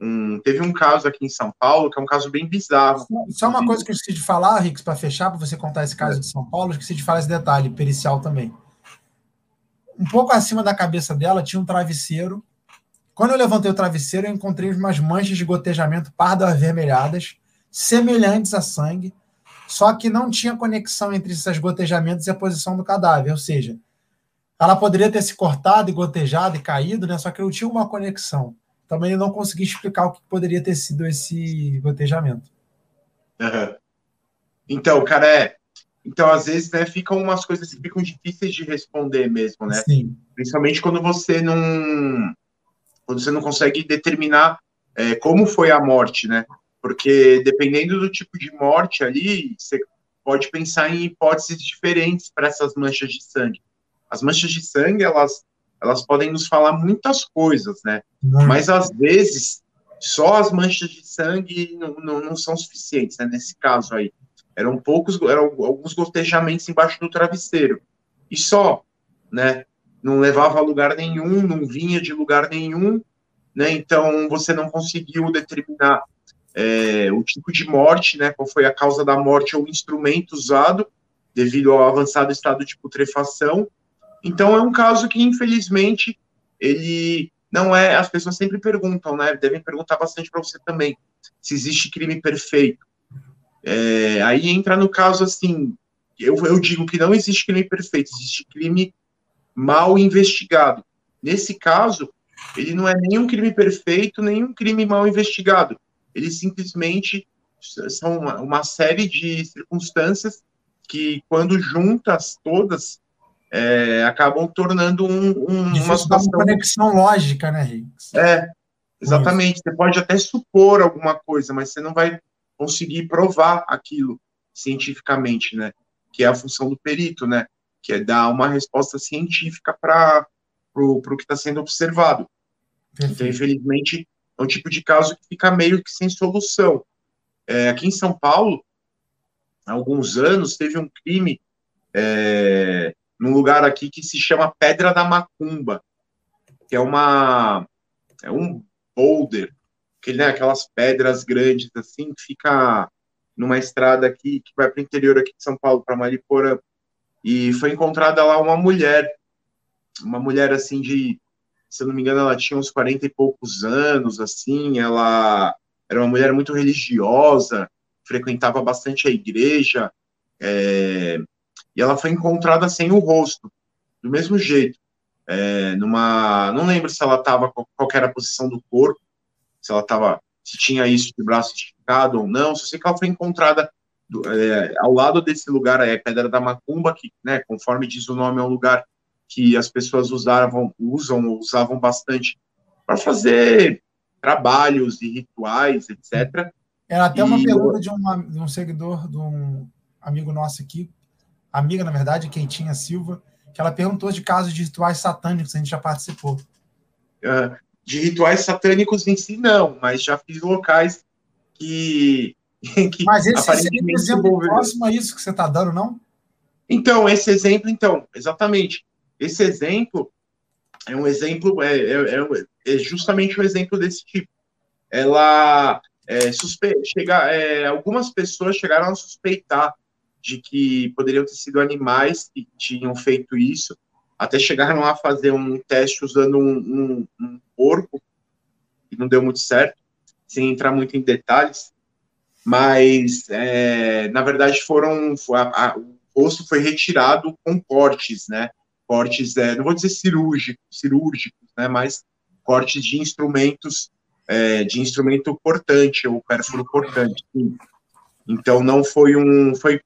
um, teve um caso aqui em São Paulo que é um caso bem bizarro.
Só uma coisa que eu esqueci de falar, Rix, para fechar, para você contar esse caso é. de São Paulo, eu esqueci de falar esse detalhe pericial também. Um pouco acima da cabeça dela tinha um travesseiro. Quando eu levantei o travesseiro, eu encontrei umas manchas de gotejamento pardo avermelhadas semelhantes a sangue, só que não tinha conexão entre esses gotejamentos e a posição do cadáver, ou seja, ela poderia ter se cortado e gotejado e caído, né? Só que não tinha uma conexão. Também eu não consegui explicar o que poderia ter sido esse gotejamento.
Uhum. Então, cara, é. Então, às vezes, né, ficam umas coisas que ficam difíceis de responder mesmo, né?
Sim.
Principalmente quando você não. Quando você não consegue determinar é, como foi a morte, né? Porque dependendo do tipo de morte ali, você pode pensar em hipóteses diferentes para essas manchas de sangue. As manchas de sangue, elas, elas podem nos falar muitas coisas, né? Mas às vezes, só as manchas de sangue não, não, não são suficientes, né? Nesse caso aí. Eram poucos, eram alguns gotejamentos embaixo do travesseiro. E só, né? Não levava a lugar nenhum, não vinha de lugar nenhum, né? Então você não conseguiu determinar é, o tipo de morte, né? Qual foi a causa da morte ou instrumento usado devido ao avançado estado de putrefação. Então é um caso que infelizmente ele não é. As pessoas sempre perguntam, né? Devem perguntar bastante para você também se existe crime perfeito. É, aí entra no caso assim, eu, eu digo que não existe crime perfeito, existe crime mal investigado. Nesse caso, ele não é nenhum crime perfeito, nenhum crime mal investigado. Ele simplesmente são uma, uma série de circunstâncias que, quando juntas todas, é, acabam tornando um, um,
uma situação... Uma conexão lógica, né, Rick?
É, exatamente. Você pode até supor alguma coisa, mas você não vai conseguir provar aquilo cientificamente, né? Que é a função do perito, né? Que é dar uma resposta científica para o que está sendo observado. Perfeito. Então, infelizmente, é um tipo de caso que fica meio que sem solução. É, aqui em São Paulo, há alguns anos, teve um crime é, num lugar aqui que se chama Pedra da Macumba, que é uma é um boulder aquele, né, aquelas pedras grandes assim, que fica numa estrada aqui que vai para o interior aqui de São Paulo, para Mariporã. E foi encontrada lá uma mulher, uma mulher assim de, se eu não me engano, ela tinha uns 40 e poucos anos, assim, ela era uma mulher muito religiosa, frequentava bastante a igreja, é, e ela foi encontrada sem o rosto, do mesmo jeito, é, numa, não lembro se ela estava, qual era a posição do corpo, se ela estava, se tinha isso de braço esticado ou não, só sei que ela foi encontrada do, é, ao lado desse lugar, é Pedra da Macumba, que, né, conforme diz o nome, é um lugar que as pessoas usavam, usam, usavam bastante para fazer trabalhos e rituais, etc.
Era até uma e pergunta de, uma, de, um seguidor, de um amigo nosso aqui, amiga, na verdade, Queitinha Silva, que ela perguntou de casos de rituais satânicos, a gente já participou.
Uh, de rituais satânicos em si, não, mas já fiz locais que.
que mas esse aparentemente é exemplo próximo a isso que você está dando, não?
Então, esse exemplo, então, exatamente. Esse exemplo é um exemplo, é, é, é, é justamente um exemplo desse tipo. Ela é, suspe... Chega, é, algumas pessoas chegaram a suspeitar de que poderiam ter sido animais que tinham feito isso, até chegaram a fazer um teste usando um, um, um porco, que não deu muito certo, sem entrar muito em detalhes, mas é, na verdade foram a, a, o osso foi retirado com cortes, né? Cortes, é, não vou dizer cirúrgicos, cirúrgicos, né? Mas cortes de instrumentos, é, de instrumento cortante ou pérfuro cortante. Sim. Então não foi um, foi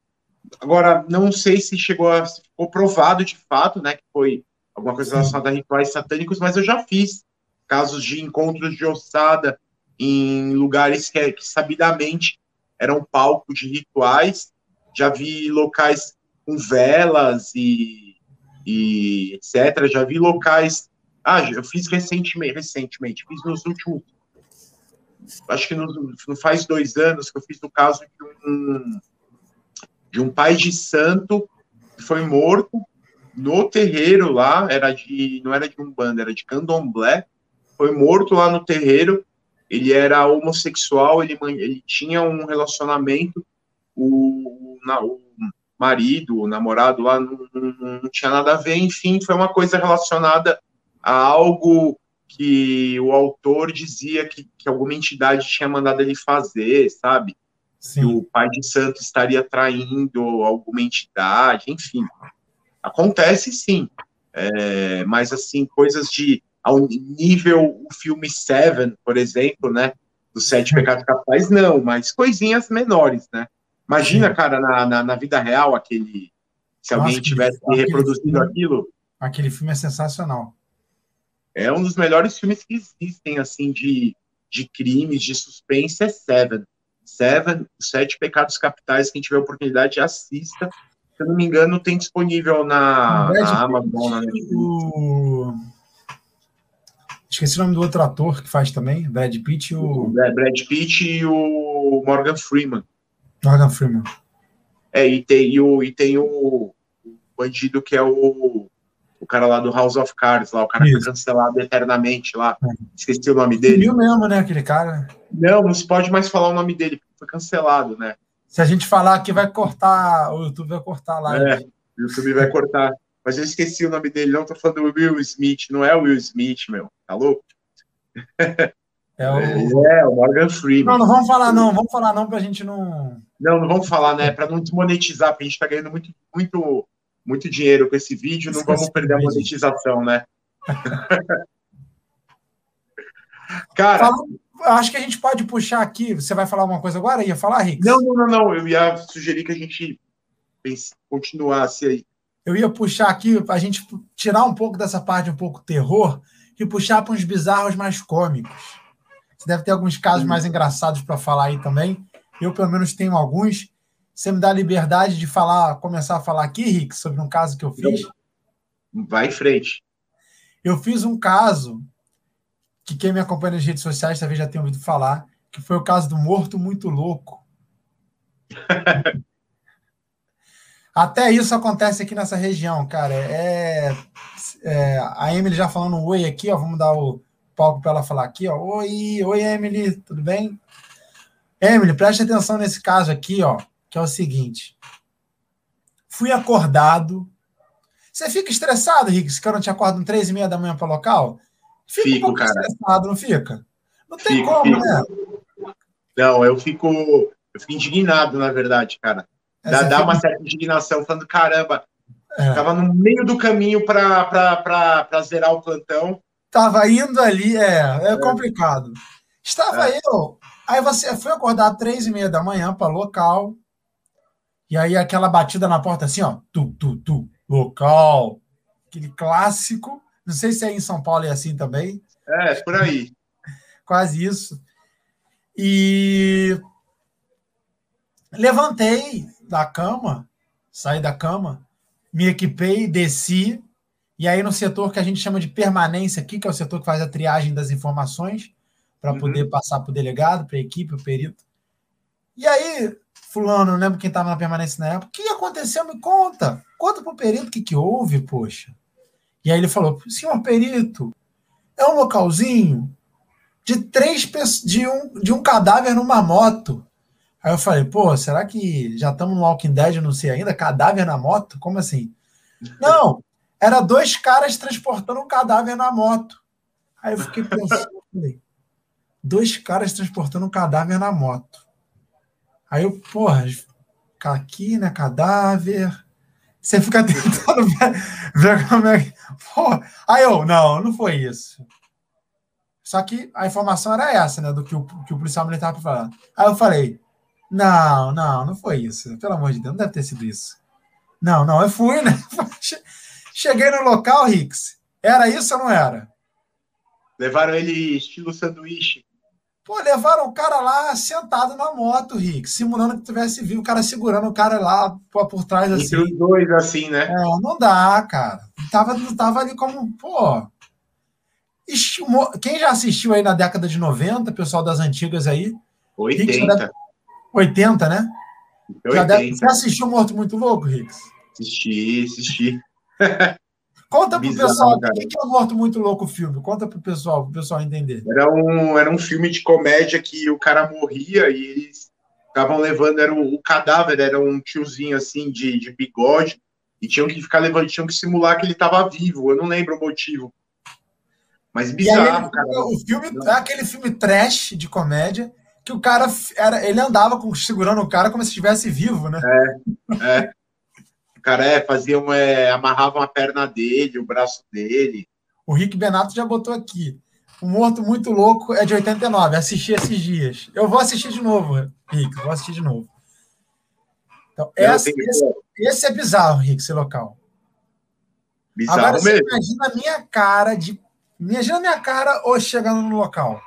agora não sei se chegou a ficou provado de fato, né? Que foi alguma coisa relacionada a rituais satânicos, mas eu já fiz casos de encontros de ossada em lugares que, que sabidamente eram palco de rituais. Já vi locais com velas e, e etc. Já vi locais. Ah, eu fiz recentemente, recentemente, fiz nos últimos. Acho que não, faz dois anos que eu fiz no caso de um, de um pai de santo que foi morto no terreiro lá, era de, não era de Umbanda, era de Candomblé, foi morto lá no terreiro. Ele era homossexual, ele, ele tinha um relacionamento, o, na, o marido, o namorado lá não, não, não, tinha nada a ver, enfim, foi uma coisa relacionada a algo que o autor dizia que, que alguma entidade tinha mandado ele fazer, sabe? Sim. Que o pai de santo estaria traindo alguma entidade, enfim. Acontece sim, é, mas assim, coisas de ao nível o filme Seven, por exemplo, né? Dos Sete Pecados Capitais, não, mas coisinhas menores, né? Imagina, Sim. cara, na, na, na, vida real, aquele. Se Nossa, alguém tivesse reproduzido filme, aquilo.
Aquele filme é sensacional.
É um dos melhores filmes que existem, assim, de, de crimes, de suspense, é Seven. Seven, os Sete Pecados Capitais, quem tiver oportunidade, assista. Se eu não me engano, tem disponível na, na Amazon. Na o...
Esqueci o nome do outro ator que faz também, Brad Pitt e o.
Brad Pitt e o Morgan Freeman.
Morgan Freeman.
É, e tem, e o, e tem o, o bandido que é o, o cara lá do House of Cards, lá, o cara Isso. que foi cancelado eternamente lá. É. Esqueci o nome dele.
Viu mesmo, né, aquele cara?
Não, não se pode mais falar o nome dele, porque foi cancelado, né?
Se a gente falar aqui, vai cortar, o YouTube vai cortar lá.
É, o YouTube vai cortar. Mas eu esqueci o nome dele, não tô falando do Will Smith, não é o Will Smith, meu. Tá louco?
É o...
é, o Morgan Freeman.
Não, não vamos falar não, vamos falar não pra gente não...
Não, não vamos falar, né, pra não desmonetizar, porque a gente tá ganhando muito, muito, muito dinheiro com esse vídeo, não vamos perder a monetização, né?
Cara... Fala, acho que a gente pode puxar aqui, você vai falar alguma coisa agora? Ia falar, Rick?
Não, não, não, não, eu ia sugerir que a gente continuasse aí.
Eu ia puxar aqui, a gente tirar um pouco dessa parte um pouco terror e puxar para uns bizarros mais cômicos. Você deve ter alguns casos mais engraçados para falar aí também. Eu, pelo menos, tenho alguns. Você me dá a liberdade de falar, começar a falar aqui, Rick, sobre um caso que eu fiz?
Vai em frente.
Eu fiz um caso que quem me acompanha nas redes sociais talvez já tenha ouvido falar, que foi o caso do morto muito louco. Até isso acontece aqui nessa região, cara. É, é, a Emily já falando um oi aqui, ó. Vamos dar o palco para ela falar aqui, ó. Oi, oi, Emily, tudo bem? Emily, preste atenção nesse caso aqui, ó, que é o seguinte. Fui acordado. Você fica estressado, Rick, se eu não te acordo às três e meia da manhã para o local?
Fica fico, um cara.
estressado, não fica? Não tem fico, como, fico. né?
Não, eu fico, eu fico indignado, na verdade, cara. Dá, dá uma certa indignação, falando, caramba, é. tava no meio do caminho para zerar o plantão.
Tava indo ali, é, é, é. complicado. Estava é. eu, aí você foi acordar às três e meia da manhã para local, e aí aquela batida na porta assim, ó, tu, tu, tu, local, aquele clássico. Não sei se é em São Paulo é assim também.
É, por aí.
Quase isso. E levantei da cama, saí da cama, me equipei, desci, e aí no setor que a gente chama de permanência aqui, que é o setor que faz a triagem das informações, para uhum. poder passar para o delegado, para a equipe, o perito. E aí, fulano, não lembro quem estava na permanência na época, o que aconteceu? Me conta. Conta para o perito o que, que houve, poxa. E aí ele falou, senhor perito, é um localzinho de três de um, de um cadáver numa moto. Aí eu falei, pô, será que já estamos no Walking Dead, não sei ainda? Cadáver na moto? Como assim? Não, era dois caras transportando um cadáver na moto. Aí eu fiquei pensando, falei, dois caras transportando um cadáver na moto. Aí eu, porra, aqui, né, cadáver. Você fica tentando ver, ver como é que. Porra. Aí eu, não, não foi isso. Só que a informação era essa, né, do que o, que o policial militar estava falando. Aí eu falei, não, não, não foi isso. Pelo amor de Deus, não deve ter sido isso. Não, não, eu fui, né? Cheguei no local, Rix. Era isso ou não era?
Levaram ele estilo sanduíche.
Pô, levaram o cara lá sentado na moto, Rick, simulando que tivesse vivo o cara segurando o cara lá por, por trás assim. Entre
os dois, assim, né? É,
não dá, cara. Tava, tava ali como, pô. Quem já assistiu aí na década de 90, pessoal das antigas aí?
80.
80, né? 80. Deve... Você assistiu Morto Muito Louco, Rix?
Assisti, assisti.
Conta pro Bizarro, pessoal o que é o Morto Muito Louco o filme. Conta pro pessoal, pro pessoal entender.
Era um, era um filme de comédia que o cara morria e eles estavam levando, era o, o, cadáver, era um tiozinho assim de, de bigode, e tinham que ficar levando, tinham que simular que ele estava vivo. Eu não lembro o motivo. Mas bizarro,
aí, cara. O filme é aquele filme trash de comédia que o cara era, ele andava com, segurando o cara como se estivesse vivo, né?
É, é. O cara é, fazia uma, é, amarrava a perna dele, o braço dele.
O Rick Benato já botou aqui. O Morto Muito Louco é de 89. Assisti esses dias. Eu vou assistir de novo, Rick. Vou assistir de novo. Então, esse, esse, esse, é bizarro, Rick, esse local. Bizarro Agora, mesmo. você imagina a minha cara de. Imagina a minha cara hoje chegando no local.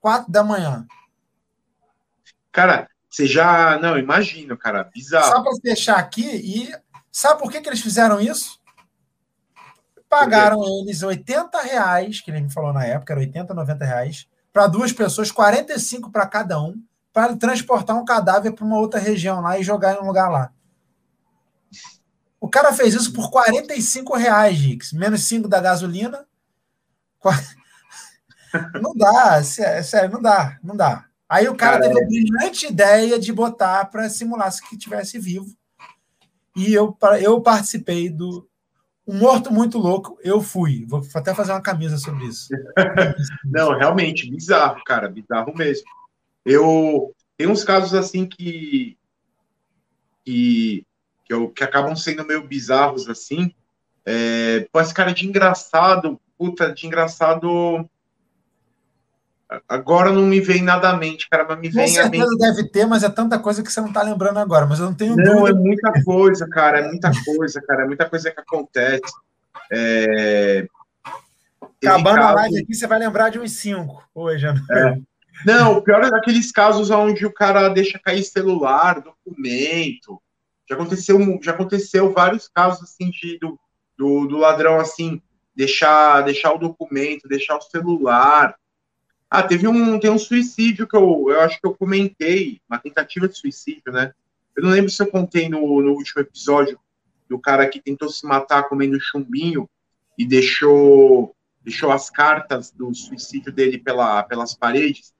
Quatro da manhã.
Cara, você já. Não, imagino, cara, bizarro.
Só para fechar aqui, e sabe por que, que eles fizeram isso? Pagaram eles 80 reais, que ele me falou na época, era 80, 90 reais, para duas pessoas, 45 para cada um, para transportar um cadáver para uma outra região lá e jogar em um lugar lá. O cara fez isso por 45 reais, Rix, menos 5 da gasolina. Não dá, sério, não dá, não dá. Aí o cara, cara teve a brilhante ideia de botar para simular se que tivesse vivo. E eu, eu participei do Um Morto Muito Louco, eu fui. Vou até fazer uma camisa sobre isso.
Não, realmente, bizarro, cara, bizarro mesmo. Eu tem uns casos assim que que, que, eu, que acabam sendo meio bizarros assim. É, pô, esse cara de engraçado, puta, de engraçado Agora não me vem nada à mente, cara, mas me vem
Com certeza mente... deve ter, mas é tanta coisa que você não tá lembrando agora, mas eu não tenho
Não, dúvida. é muita coisa, cara, é muita coisa, cara, é muita coisa que acontece. É...
Acabando caso... a live aqui, você vai lembrar de uns cinco hoje, né?
É. Não, o pior é daqueles casos onde o cara deixa cair celular, documento. Já aconteceu, já aconteceu vários casos assim de, do, do, do ladrão assim deixar, deixar o documento, deixar o celular. Ah, teve um, tem um suicídio que eu, eu acho que eu comentei, uma tentativa de suicídio, né? Eu não lembro se eu contei no, no último episódio do cara que tentou se matar comendo chumbinho e deixou, deixou as cartas do suicídio dele pela, pelas paredes.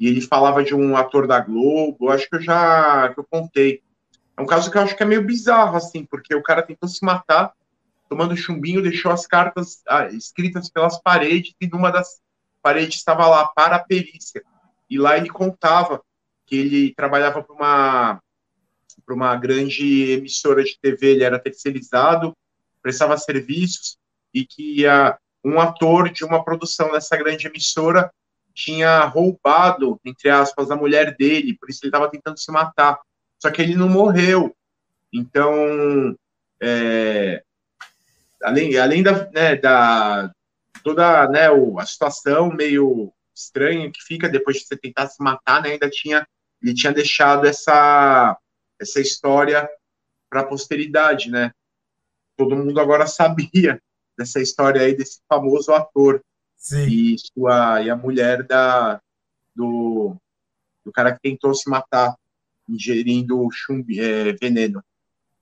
E ele falava de um ator da Globo, acho que eu já que eu contei. É um caso que eu acho que é meio bizarro, assim, porque o cara tentou se matar, tomando chumbinho, deixou as cartas ah, escritas pelas paredes, e numa das parede estava lá para a perícia. E lá ele contava que ele trabalhava para uma, uma grande emissora de TV, ele era terceirizado, prestava serviços, e que uh, um ator de uma produção dessa grande emissora tinha roubado, entre aspas, a mulher dele, por isso ele estava tentando se matar. Só que ele não morreu. Então, é, além, além da, né, da, toda né, o, a situação meio estranha que fica depois de você tentar se matar, né, ainda tinha ele tinha deixado essa essa história para a posteridade, né? Todo mundo agora sabia dessa história aí desse famoso ator Sim. e sua e a mulher da do, do cara que tentou se matar ingerindo chumbi, é, veneno.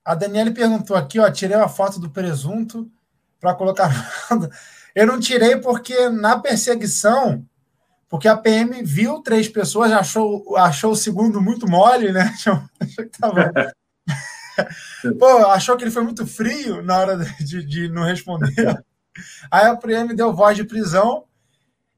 A Daniele perguntou aqui, ó, tirei uma foto do presunto para colocar Eu não tirei porque na perseguição, porque a PM viu três pessoas, achou, achou o segundo muito mole, né? Achou que tava... Pô, achou que ele foi muito frio na hora de, de não responder. Aí a PM deu voz de prisão.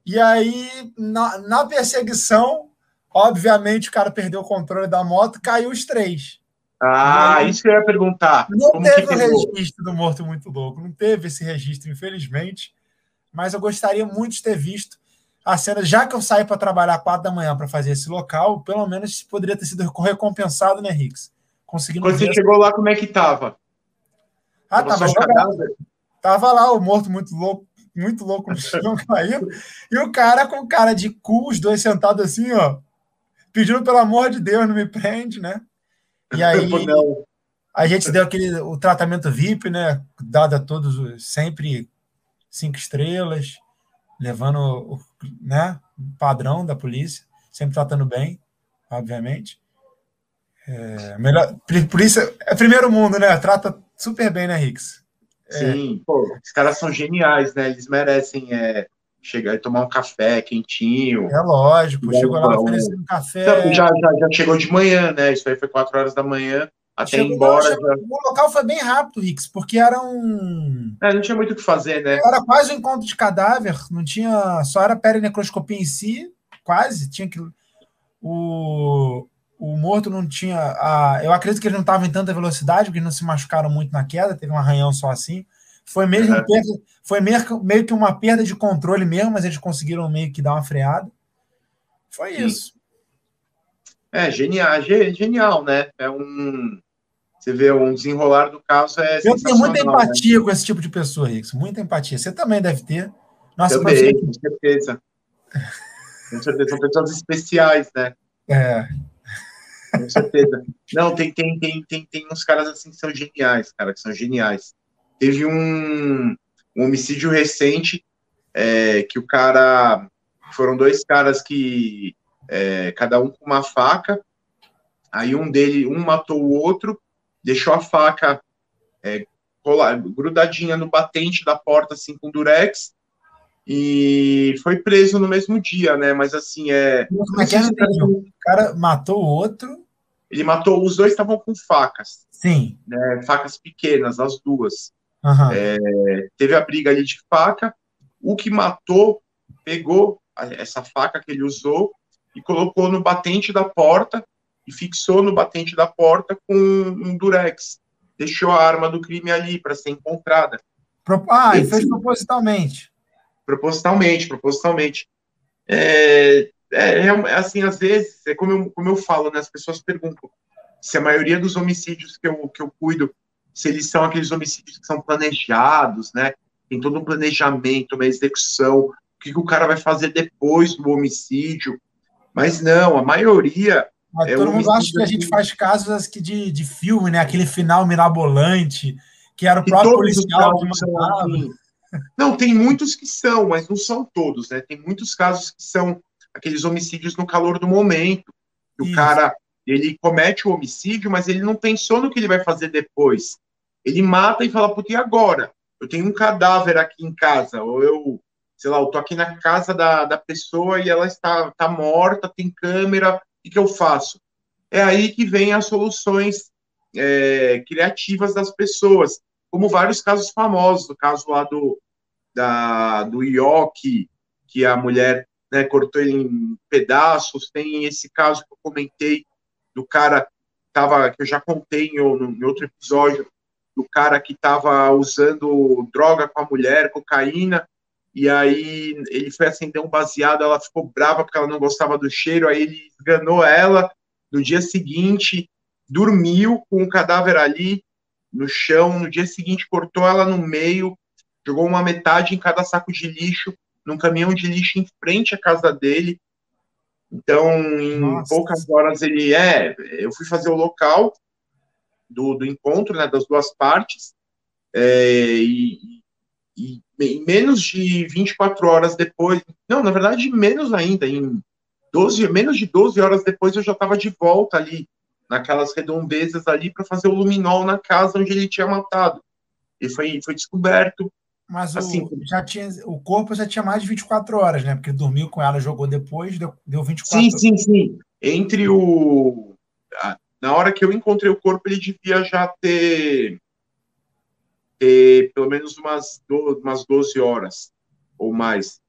E aí, na, na perseguição, obviamente, o cara perdeu o controle da moto, caiu os três.
Ah, aí, isso que eu ia perguntar.
Não Como teve o registro do morto muito louco, não teve esse registro, infelizmente mas eu gostaria muito de ter visto a cena, já que eu saí para trabalhar quatro da manhã para fazer esse local, pelo menos poderia ter sido recompensado, né, Rix?
Conseguindo Quando você chegou lá, como é que tava?
Ah, tava, tava Tava lá o morto muito louco, muito louco no chão caindo, e o cara com cara de cu, os dois sentados assim, ó, pedindo pelo amor de Deus, não me prende, né? E aí a gente deu aquele o tratamento VIP, né? Dado a todos sempre cinco estrelas, levando o né, padrão da polícia, sempre tratando bem, obviamente. É, melhor, polícia é primeiro mundo, né? Trata super bem, né, Rix?
É. Sim, pô, os caras são geniais, né? Eles merecem é, chegar e tomar um café quentinho.
É lógico, chegou lá oferecendo um café.
Já, já, já chegou de manhã, né? Isso aí foi quatro horas da manhã até chegou, embora. Chegou, já...
O local foi bem rápido, Rix, porque era um.
É, não tinha muito o que fazer, né?
Era quase um encontro de cadáver, não tinha. Só era perinecroscopia em si, quase. Tinha que. O, o morto não tinha. A... Eu acredito que ele não estava em tanta velocidade, porque não se machucaram muito na queda, teve um arranhão só assim. Foi mesmo uhum. perda, foi meio, meio que uma perda de controle mesmo, mas eles conseguiram meio que dar uma freada. Foi Sim. isso.
É, genial, genial, né? É um você vê um desenrolar do caso é
Eu tenho muita né? empatia né? com esse tipo de pessoa, Rix. Muita empatia. Você também deve ter.
Nossa, também, com certeza. com certeza. São pessoas especiais, né?
É.
Com certeza. Não, tem, tem, tem, tem, tem uns caras assim que são geniais, cara, que são geniais. Teve um, um homicídio recente é, que o cara. Foram dois caras que é, cada um com uma faca. Aí um dele, um matou o outro, deixou a faca é, grudadinha no batente da porta, assim, com durex, e foi preso no mesmo dia, né? Mas assim, é.
É? O cara matou o outro.
Ele matou, os dois estavam com facas.
Sim.
Né, facas pequenas, as duas. Uhum. É, teve a briga ali de faca. O que matou pegou essa faca que ele usou e colocou no batente da porta e fixou no batente da porta com um durex. Deixou a arma do crime ali para ser encontrada.
Ah, e fez propositalmente.
Propositalmente, propositalmente. É, é, é, assim, às vezes, é como eu, como eu falo, né, as pessoas perguntam se a maioria dos homicídios que eu, que eu cuido, se eles são aqueles homicídios que são planejados, né? Tem todo um planejamento, uma execução, o que, que o cara vai fazer depois do homicídio. Mas não, a maioria.
Mas é todo mundo acha que a gente faz casos que de, de filme, né? Aquele final mirabolante, que era o próprio policial que
assim. Não, tem muitos que são, mas não são todos, né? Tem muitos casos que são aqueles homicídios no calor do momento. o cara ele comete o homicídio, mas ele não pensou no que ele vai fazer depois. Ele mata e fala, puta, e agora? Eu tenho um cadáver aqui em casa, ou eu, sei lá, eu tô aqui na casa da, da pessoa e ela está, está morta, tem câmera, que, que eu faço? É aí que vem as soluções é, criativas das pessoas, como vários casos famosos, o caso lá do, da, do Ioki, que a mulher né, cortou ele em pedaços, tem esse caso que eu comentei do cara tava, que eu já contei em, em outro episódio, do cara que estava usando droga com a mulher, cocaína, e aí ele foi acender um baseado, ela ficou brava porque ela não gostava do cheiro, aí ele enganou ela, no dia seguinte, dormiu com o cadáver ali no chão, no dia seguinte cortou ela no meio, jogou uma metade em cada saco de lixo, num caminhão de lixo em frente à casa dele, então, em Nossa. poucas horas ele é. Eu fui fazer o local do, do encontro, né, das duas partes, é, e, e em menos de 24 horas depois, não, na verdade, menos ainda, em 12, menos de 12 horas depois eu já estava de volta ali, naquelas redondezas ali, para fazer o luminol na casa onde ele tinha matado. E foi, foi descoberto
mas assim, o, já tinha, o corpo já tinha mais de 24 horas, né? Porque dormiu com ela, jogou depois, deu, deu 24
Sim, sim, sim. Entre o. Na hora que eu encontrei o corpo, ele devia já ter, ter pelo menos umas, do, umas 12 horas ou mais.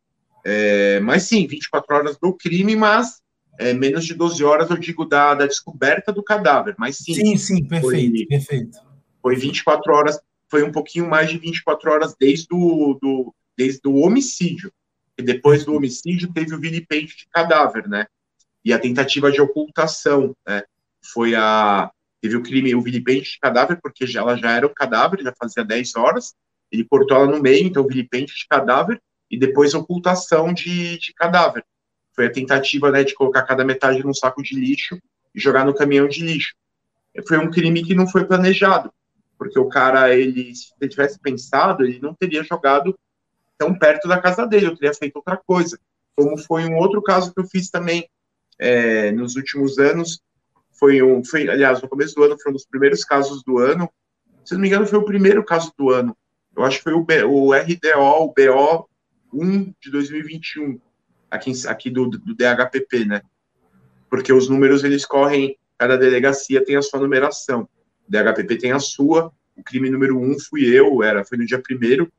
É, mas sim, 24 horas do crime, mas é, menos de 12 horas, eu digo, da, da descoberta do cadáver. Mas sim.
Sim, sim, perfeito, foi, perfeito.
Foi 24 horas foi um pouquinho mais de 24 horas desde o do, desde o homicídio. E depois do homicídio teve o vilipêndio de cadáver, né? E a tentativa de ocultação, né? Foi a teve o crime, o vilipêndio de cadáver, porque ela já era o cadáver, já fazia 10 horas, ele cortou ela no meio, então vilipêndio de cadáver, e depois ocultação de, de cadáver. Foi a tentativa, né, de colocar cada metade num saco de lixo e jogar no caminhão de lixo. Foi um crime que não foi planejado, porque o cara, ele, se ele tivesse pensado, ele não teria jogado tão perto da casa dele, eu teria feito outra coisa. Como foi um outro caso que eu fiz também é, nos últimos anos, foi um, foi, aliás, no começo do ano, foi um dos primeiros casos do ano, se não me engano, foi o primeiro caso do ano. Eu acho que foi o, B, o RDO, o BO 1 de 2021, aqui, aqui do, do DHPP, né? Porque os números, eles correm, cada delegacia tem a sua numeração. DHPP tem a sua. O crime número um fui eu, era, foi no dia primeiro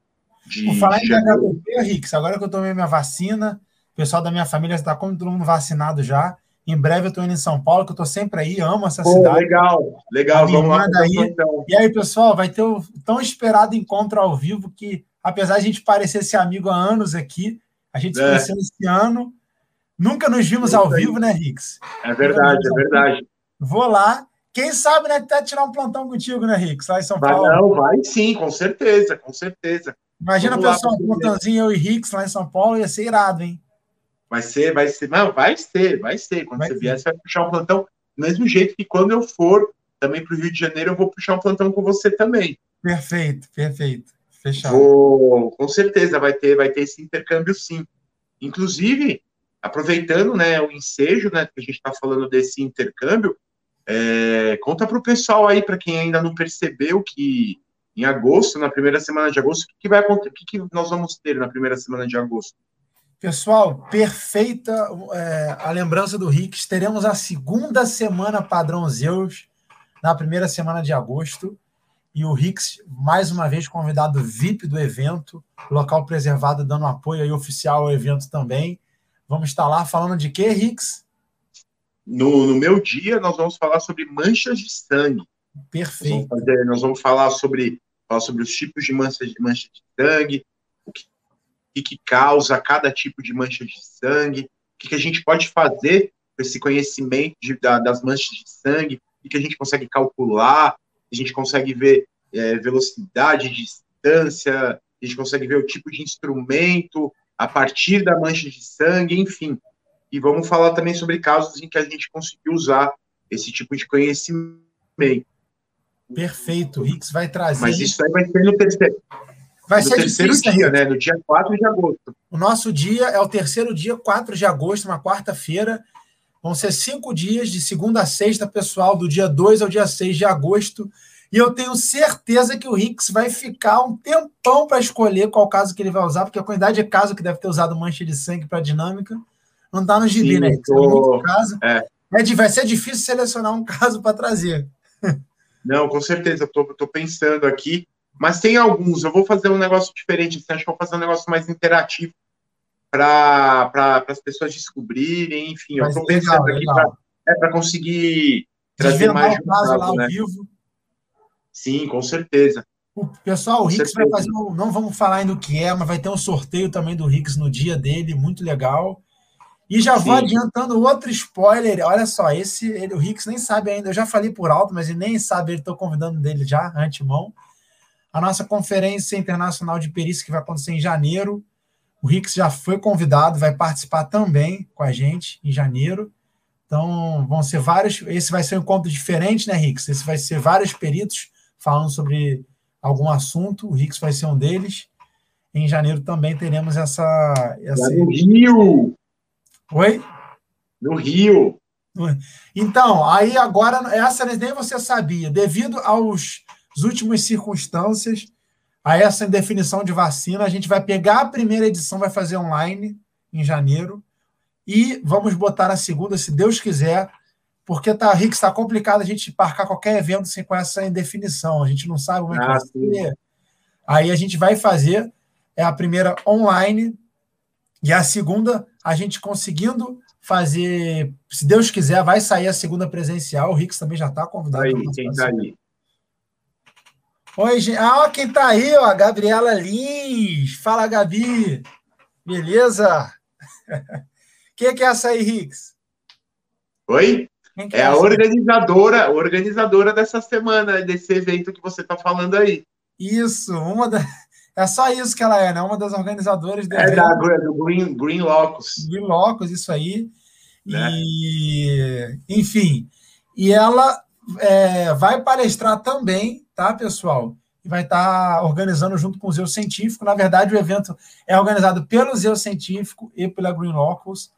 de. Vou
falar em DHPP, Rix, agora que eu tomei minha vacina, o pessoal da minha família está como todo mundo vacinado já. Em breve eu estou indo em São Paulo, que eu estou sempre aí, amo essa Pô, cidade.
Legal, legal, vamos lá.
Daí. Então. E aí, pessoal, vai ter o tão esperado encontro ao vivo que, apesar de a gente parecer ser amigo há anos aqui, a gente se é. conheceu esse ano. Nunca nos vimos ao vivo, né, Rix?
É verdade, é verdade.
Vou lá quem sabe, né, até tirar um plantão contigo, né, Rick? Lá em São
vai,
Paulo.
Não, vai sim, com certeza, com certeza.
Imagina o pessoal, um plantãozinho, eu e Ricks lá em São Paulo, ia ser irado, hein?
Vai ser, vai ser. Não, vai ser, vai ser. Quando vai você ser. vier, você vai puxar um plantão. Do mesmo jeito que quando eu for também para o Rio de Janeiro, eu vou puxar um plantão com você também.
Perfeito, perfeito. Fechado.
Vou, com certeza vai ter, vai ter esse intercâmbio sim. Inclusive, aproveitando né, o ensejo, né, que a gente está falando desse intercâmbio, é, conta para o pessoal aí, para quem ainda não percebeu que em agosto, na primeira semana de agosto, o que, que vai acontecer? O que, que nós vamos ter na primeira semana de agosto?
Pessoal, perfeita é, a lembrança do Ricks. Teremos a segunda semana padrão Zeus na primeira semana de agosto. E o Ricks, mais uma vez, convidado VIP do evento, local preservado, dando apoio aí oficial ao evento também. Vamos estar lá falando de quê, Ricks?
No, no meu dia, nós vamos falar sobre manchas de sangue.
Perfeito.
Nós vamos, fazer, nós vamos falar sobre, falar sobre os tipos de manchas de, mancha de sangue, que, que causa cada tipo de mancha de sangue, o que, que a gente pode fazer com esse conhecimento de, da, das manchas de sangue, o que, a gente consegue calcular, a gente consegue ver é, velocidade, distância, a gente consegue ver o tipo de instrumento a partir da mancha de sangue, enfim. E vamos falar também sobre casos em que a gente conseguiu usar esse tipo de conhecimento.
Perfeito, o Rix vai trazer.
Mas isso aí vai ser no terceiro.
Vai no ser
terceiro difícil, dia, né? No dia 4 de agosto.
O nosso dia é o terceiro dia, 4 de agosto, uma quarta-feira. Vão ser cinco dias, de segunda a sexta, pessoal, do dia 2 ao dia 6 de agosto. E eu tenho certeza que o Rix vai ficar um tempão para escolher qual caso que ele vai usar, porque a quantidade de caso que deve ter usado mancha de sangue para dinâmica não está no gibi, Sim, né? Tô... É caso. É. É, vai ser difícil selecionar um caso para trazer.
Não, com certeza, estou pensando aqui. Mas tem alguns, eu vou fazer um negócio diferente, assim, acho que vou fazer um negócio mais interativo para pra, as pessoas descobrirem, enfim, Mas eu estou pensando legal, aqui para é, conseguir trazer mais
caso lá ao né? vivo.
Sim, com certeza.
O pessoal, o Rix vai fazer, um, não vamos falar ainda o que é, mas vai ter um sorteio também do Rix no dia dele, muito legal. E já Sim. vou adiantando outro spoiler. Olha só, esse ele, o Rix nem sabe ainda. Eu já falei por alto, mas ele nem sabe. Ele estou convidando dele já, antemão a nossa conferência internacional de perícia, que vai acontecer em janeiro. O Rix já foi convidado, vai participar também com a gente em janeiro. Então, vão ser vários. Esse vai ser um encontro diferente, né, Rix? Esse vai ser vários peritos falando sobre algum assunto. O Rix vai ser um deles. Em janeiro também teremos essa. essa...
no Rio!
Oi?
No Rio!
Então, aí agora, essa nem você sabia. Devido aos as últimas circunstâncias a essa indefinição de vacina. A gente vai pegar a primeira edição, vai fazer online em janeiro e vamos botar a segunda, se Deus quiser, porque tá, Rick, está complicado a gente marcar qualquer evento sem com essa indefinição. A gente não sabe como é que ah, vai ser. Aí a gente vai fazer é a primeira online e a segunda a gente conseguindo fazer, se Deus quiser, vai sair a segunda presencial. O Rick também já está convidado.
Aí, quem tá aí?
Oi, gente. Ah, quem tá aí, ó, a Gabriela Lins. Fala, Gabi. Beleza? Quem é que é essa aí, Rix?
Oi? É, é a organizadora, organizadora dessa semana, desse evento que você está falando aí.
Isso, uma da... É só isso que ela é, né? Uma das organizadoras
do É da, do Green, Green Locus.
Green Locus, isso aí. Né? E, enfim, e ela é, vai palestrar também tá, pessoal? E vai estar tá organizando junto com o Zeu Científico. Na verdade, o evento é organizado pelo Zeu Científico e pela Green Locals.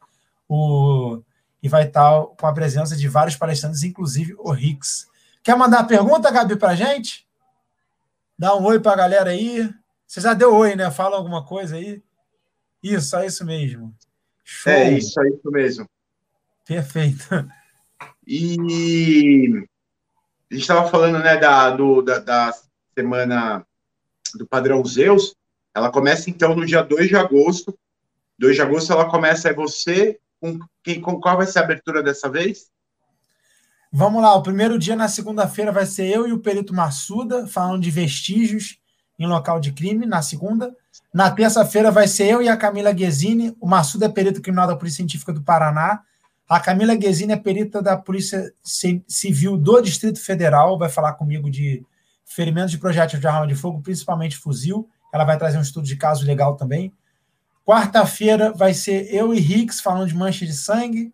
O... E vai estar tá com a presença de vários palestrantes, inclusive o Rix. Quer mandar pergunta, Gabi, para gente? Dá um oi para a galera aí. Você já deu oi, né? Fala alguma coisa aí. Isso, é isso mesmo.
Show. É isso, é isso mesmo.
Perfeito.
E a gente estava falando né, da, do, da, da, semana do padrão Zeus, ela começa então no dia 2 de agosto. 2 de agosto ela começa, é você, com, quem, com qual vai ser a abertura dessa vez?
Vamos lá, o primeiro dia na segunda-feira vai ser eu e o perito Massuda, falando de vestígios em local de crime, na segunda. Na terça-feira vai ser eu e a Camila Guesini, o Massuda é perito criminal da Polícia Científica do Paraná, a Camila Guesini é perita da Polícia Civil do Distrito Federal, vai falar comigo de ferimentos de projétil de arma de fogo, principalmente fuzil. Ela vai trazer um estudo de caso legal também. Quarta-feira vai ser eu e Rix falando de mancha de sangue.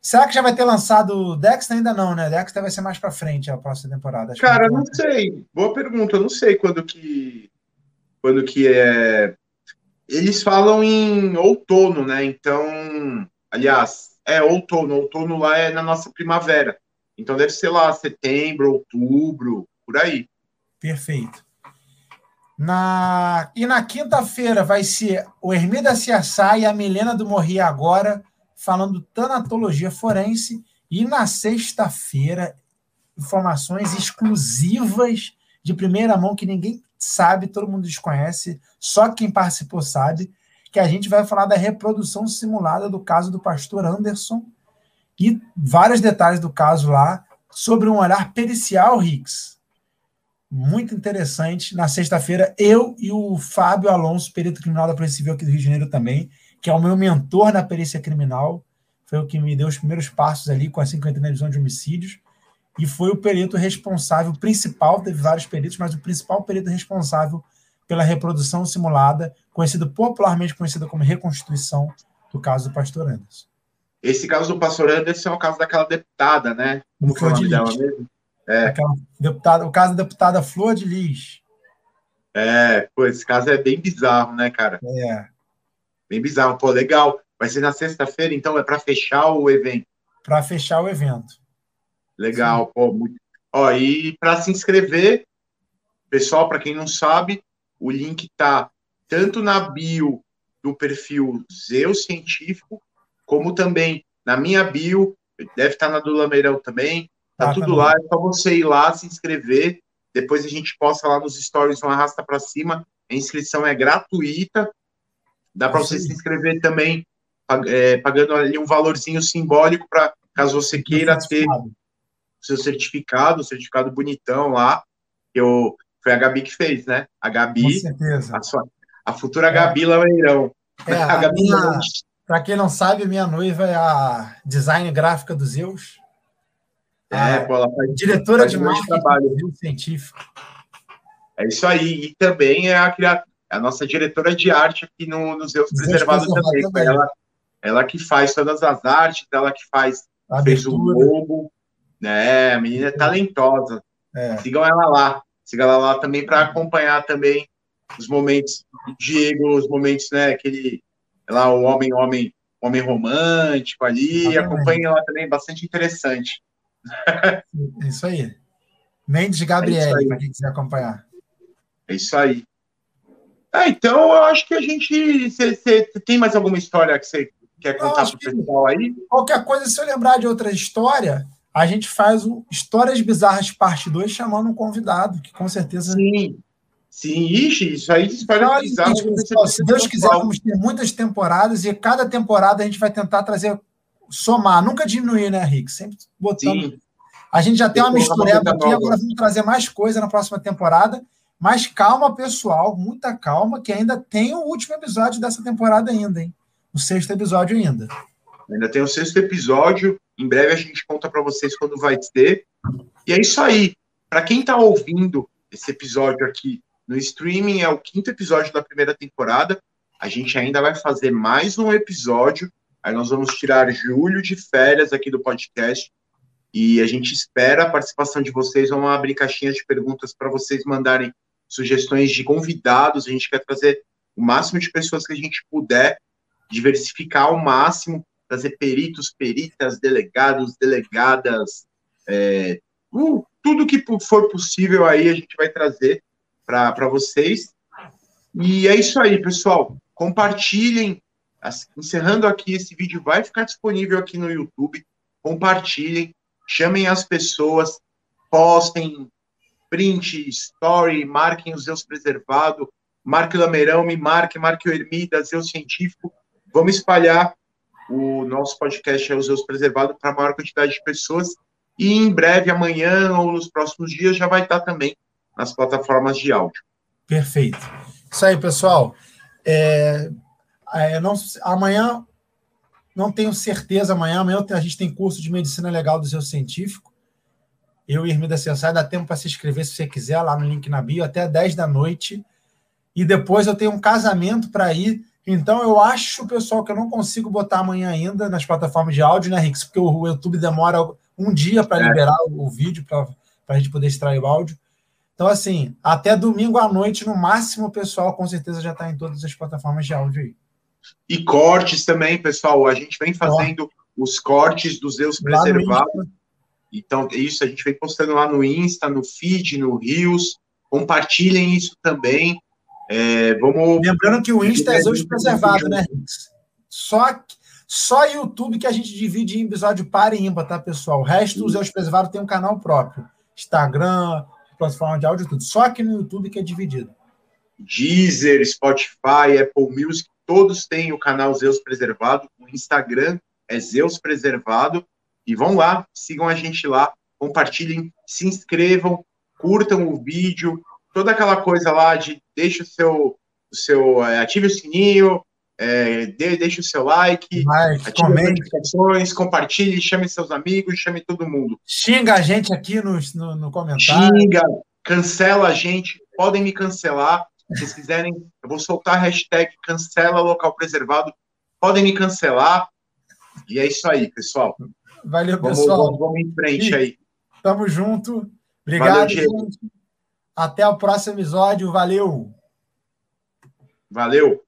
Será que já vai ter lançado o Dexter? Ainda não, né? Dexter vai ser mais para frente a próxima temporada.
Acho Cara, não sei. Boa pergunta. Eu não sei quando que quando que é Eles falam em outono, né? Então, aliás, é outono. Outono lá é na nossa primavera. Então deve ser lá setembro, outubro, por aí.
Perfeito. Na... E na quinta-feira vai ser o Hermida Ciaçá e a Milena do Morri agora falando tanatologia forense. E na sexta-feira, informações exclusivas de primeira mão que ninguém sabe, todo mundo desconhece, só quem participou sabe, que a gente vai falar da reprodução simulada do caso do pastor Anderson e vários detalhes do caso lá sobre um olhar pericial, Rix. Muito interessante. Na sexta-feira, eu e o Fábio Alonso, perito criminal da Polícia Civil aqui do Rio de Janeiro também, que é o meu mentor na perícia criminal, foi o que me deu os primeiros passos ali com a 50 na divisão de homicídios e foi o perito responsável principal, teve vários peritos, mas o principal perito responsável pela reprodução simulada, conhecido popularmente conhecido como reconstituição do caso do pastor Anderson.
Esse caso do pastor Anderson é o caso daquela deputada, né? Como foi o nome dela
mesmo? É. Aquela deputada, o caso da deputada Flor de Lis.
É, pô, esse caso é bem bizarro, né, cara?
É.
Bem bizarro. Pô, legal. Vai ser na sexta-feira, então é para fechar o evento.
Para fechar o evento.
Legal, Sim. pô, muito. Ó, e para se inscrever, pessoal, para quem não sabe, o link tá tanto na bio do perfil Zeus Científico, como também na minha bio, deve estar tá na do Lameirão também. Tá ah, tudo tá lá, é só você ir lá, se inscrever. Depois a gente posta lá nos stories, um arrasta para cima. A inscrição é gratuita. Dá para você se inscrever também, é, pagando ali um valorzinho simbólico para caso você queira ter seu certificado, certificado bonitão lá. Eu, foi a Gabi que fez, né? A Gabi. Com certeza. A, sua, a futura é. Gabi Lameirão.
É, a Gabi Para quem não sabe, minha noiva é a design gráfica do Zeus. É, pô, ela faz, diretora faz de marketing trabalho. científico.
É isso aí. E também é a, a nossa diretora de arte aqui no, no Zeus Preservado também. também. Ela, ela que faz todas as artes, ela que faz, fez o logo, né? A menina é talentosa. É. Sigam ela lá. Sigam ela lá também para acompanhar também os momentos do Diego, os momentos, né? Aquele lá, o homem, homem, homem romântico ali. Acompanhem ela também, bastante interessante.
É isso aí. Mendes Gabriel, é para quem quiser acompanhar.
É isso aí. Ah, então eu acho que a gente. Você tem mais alguma história que você quer contar para o pessoal aí?
Qualquer coisa, se eu lembrar de outra história, a gente faz o Histórias Bizarras Parte 2 chamando um convidado, que com certeza.
Sim. Sim, ixi, isso aí histórias bizarras.
se Deus quiser, vamos ter muitas temporadas e cada temporada a gente vai tentar trazer, somar, nunca diminuir, né, Rick? Sempre botando. Sim. A gente já tem uma mistureba aqui, agora vamos trazer mais coisa na próxima temporada. Mas calma, pessoal, muita calma, que ainda tem o último episódio dessa temporada ainda, hein? O sexto episódio ainda.
Ainda tem o sexto episódio. Em breve a gente conta para vocês quando vai ter. E é isso aí. Para quem está ouvindo esse episódio aqui no streaming, é o quinto episódio da primeira temporada. A gente ainda vai fazer mais um episódio. Aí nós vamos tirar julho de férias aqui do podcast. E a gente espera a participação de vocês. Vamos abrir caixinhas de perguntas para vocês mandarem sugestões de convidados. A gente quer trazer o máximo de pessoas que a gente puder, diversificar ao máximo trazer peritos, peritas, delegados, delegadas, é, uh, tudo que for possível aí a gente vai trazer para vocês. E é isso aí, pessoal. Compartilhem. Encerrando aqui, esse vídeo vai ficar disponível aqui no YouTube. Compartilhem, chamem as pessoas, postem print, story, marquem os Zeus Preservado, marque o Lameirão, me marque, marque o Ermida, Zeus Científico. Vamos espalhar o nosso podcast é os Zeus Preservado para a maior quantidade de pessoas. E em breve, amanhã ou nos próximos dias, já vai estar também nas plataformas de áudio.
Perfeito. Isso aí, pessoal. É, é, não, amanhã, não tenho certeza, amanhã, amanhã a gente tem curso de medicina legal do seu científico. Eu e Irmida Sensai, dá tempo para se inscrever se você quiser, lá no link na bio, até 10 da noite. E depois eu tenho um casamento para ir então, eu acho, pessoal, que eu não consigo botar amanhã ainda nas plataformas de áudio, né, Rix? Porque o YouTube demora um dia para é. liberar o vídeo, para a gente poder extrair o áudio. Então, assim, até domingo à noite, no máximo, o pessoal com certeza já está em todas as plataformas de áudio aí.
E cortes também, pessoal. A gente vem fazendo os cortes dos Zeus preservados. Então, isso a gente vem postando lá no Insta, no feed, no Rios. Compartilhem isso também. É, vamos...
Lembrando que o Insta é Zeus preservado, né, Só, só YouTube que a gente divide em episódio par e ímpar, tá, pessoal? O resto, o Zeus preservado tem um canal próprio. Instagram, plataforma de áudio, tudo. Só aqui no YouTube que é dividido.
Deezer, Spotify, Apple Music, todos têm o canal Zeus Preservado. O Instagram é Zeus Preservado. E vão lá, sigam a gente lá, compartilhem, se inscrevam, curtam o vídeo, toda aquela coisa lá de deixa o seu, o seu é, ative o sininho, é, dê, deixe o seu like,
like
ative as notificações, compartilhe, chame seus amigos, chame todo mundo.
Xinga a gente aqui no, no, no comentário.
Xinga, cancela a gente, podem me cancelar. Se vocês quiserem, eu vou soltar a hashtag cancela local preservado. Podem me cancelar. E é isso aí, pessoal.
Valeu, vamos, pessoal.
Vamos, vamos em frente e, aí.
Tamo junto. Obrigado, Valeu, gente. Até o próximo episódio. Valeu.
Valeu.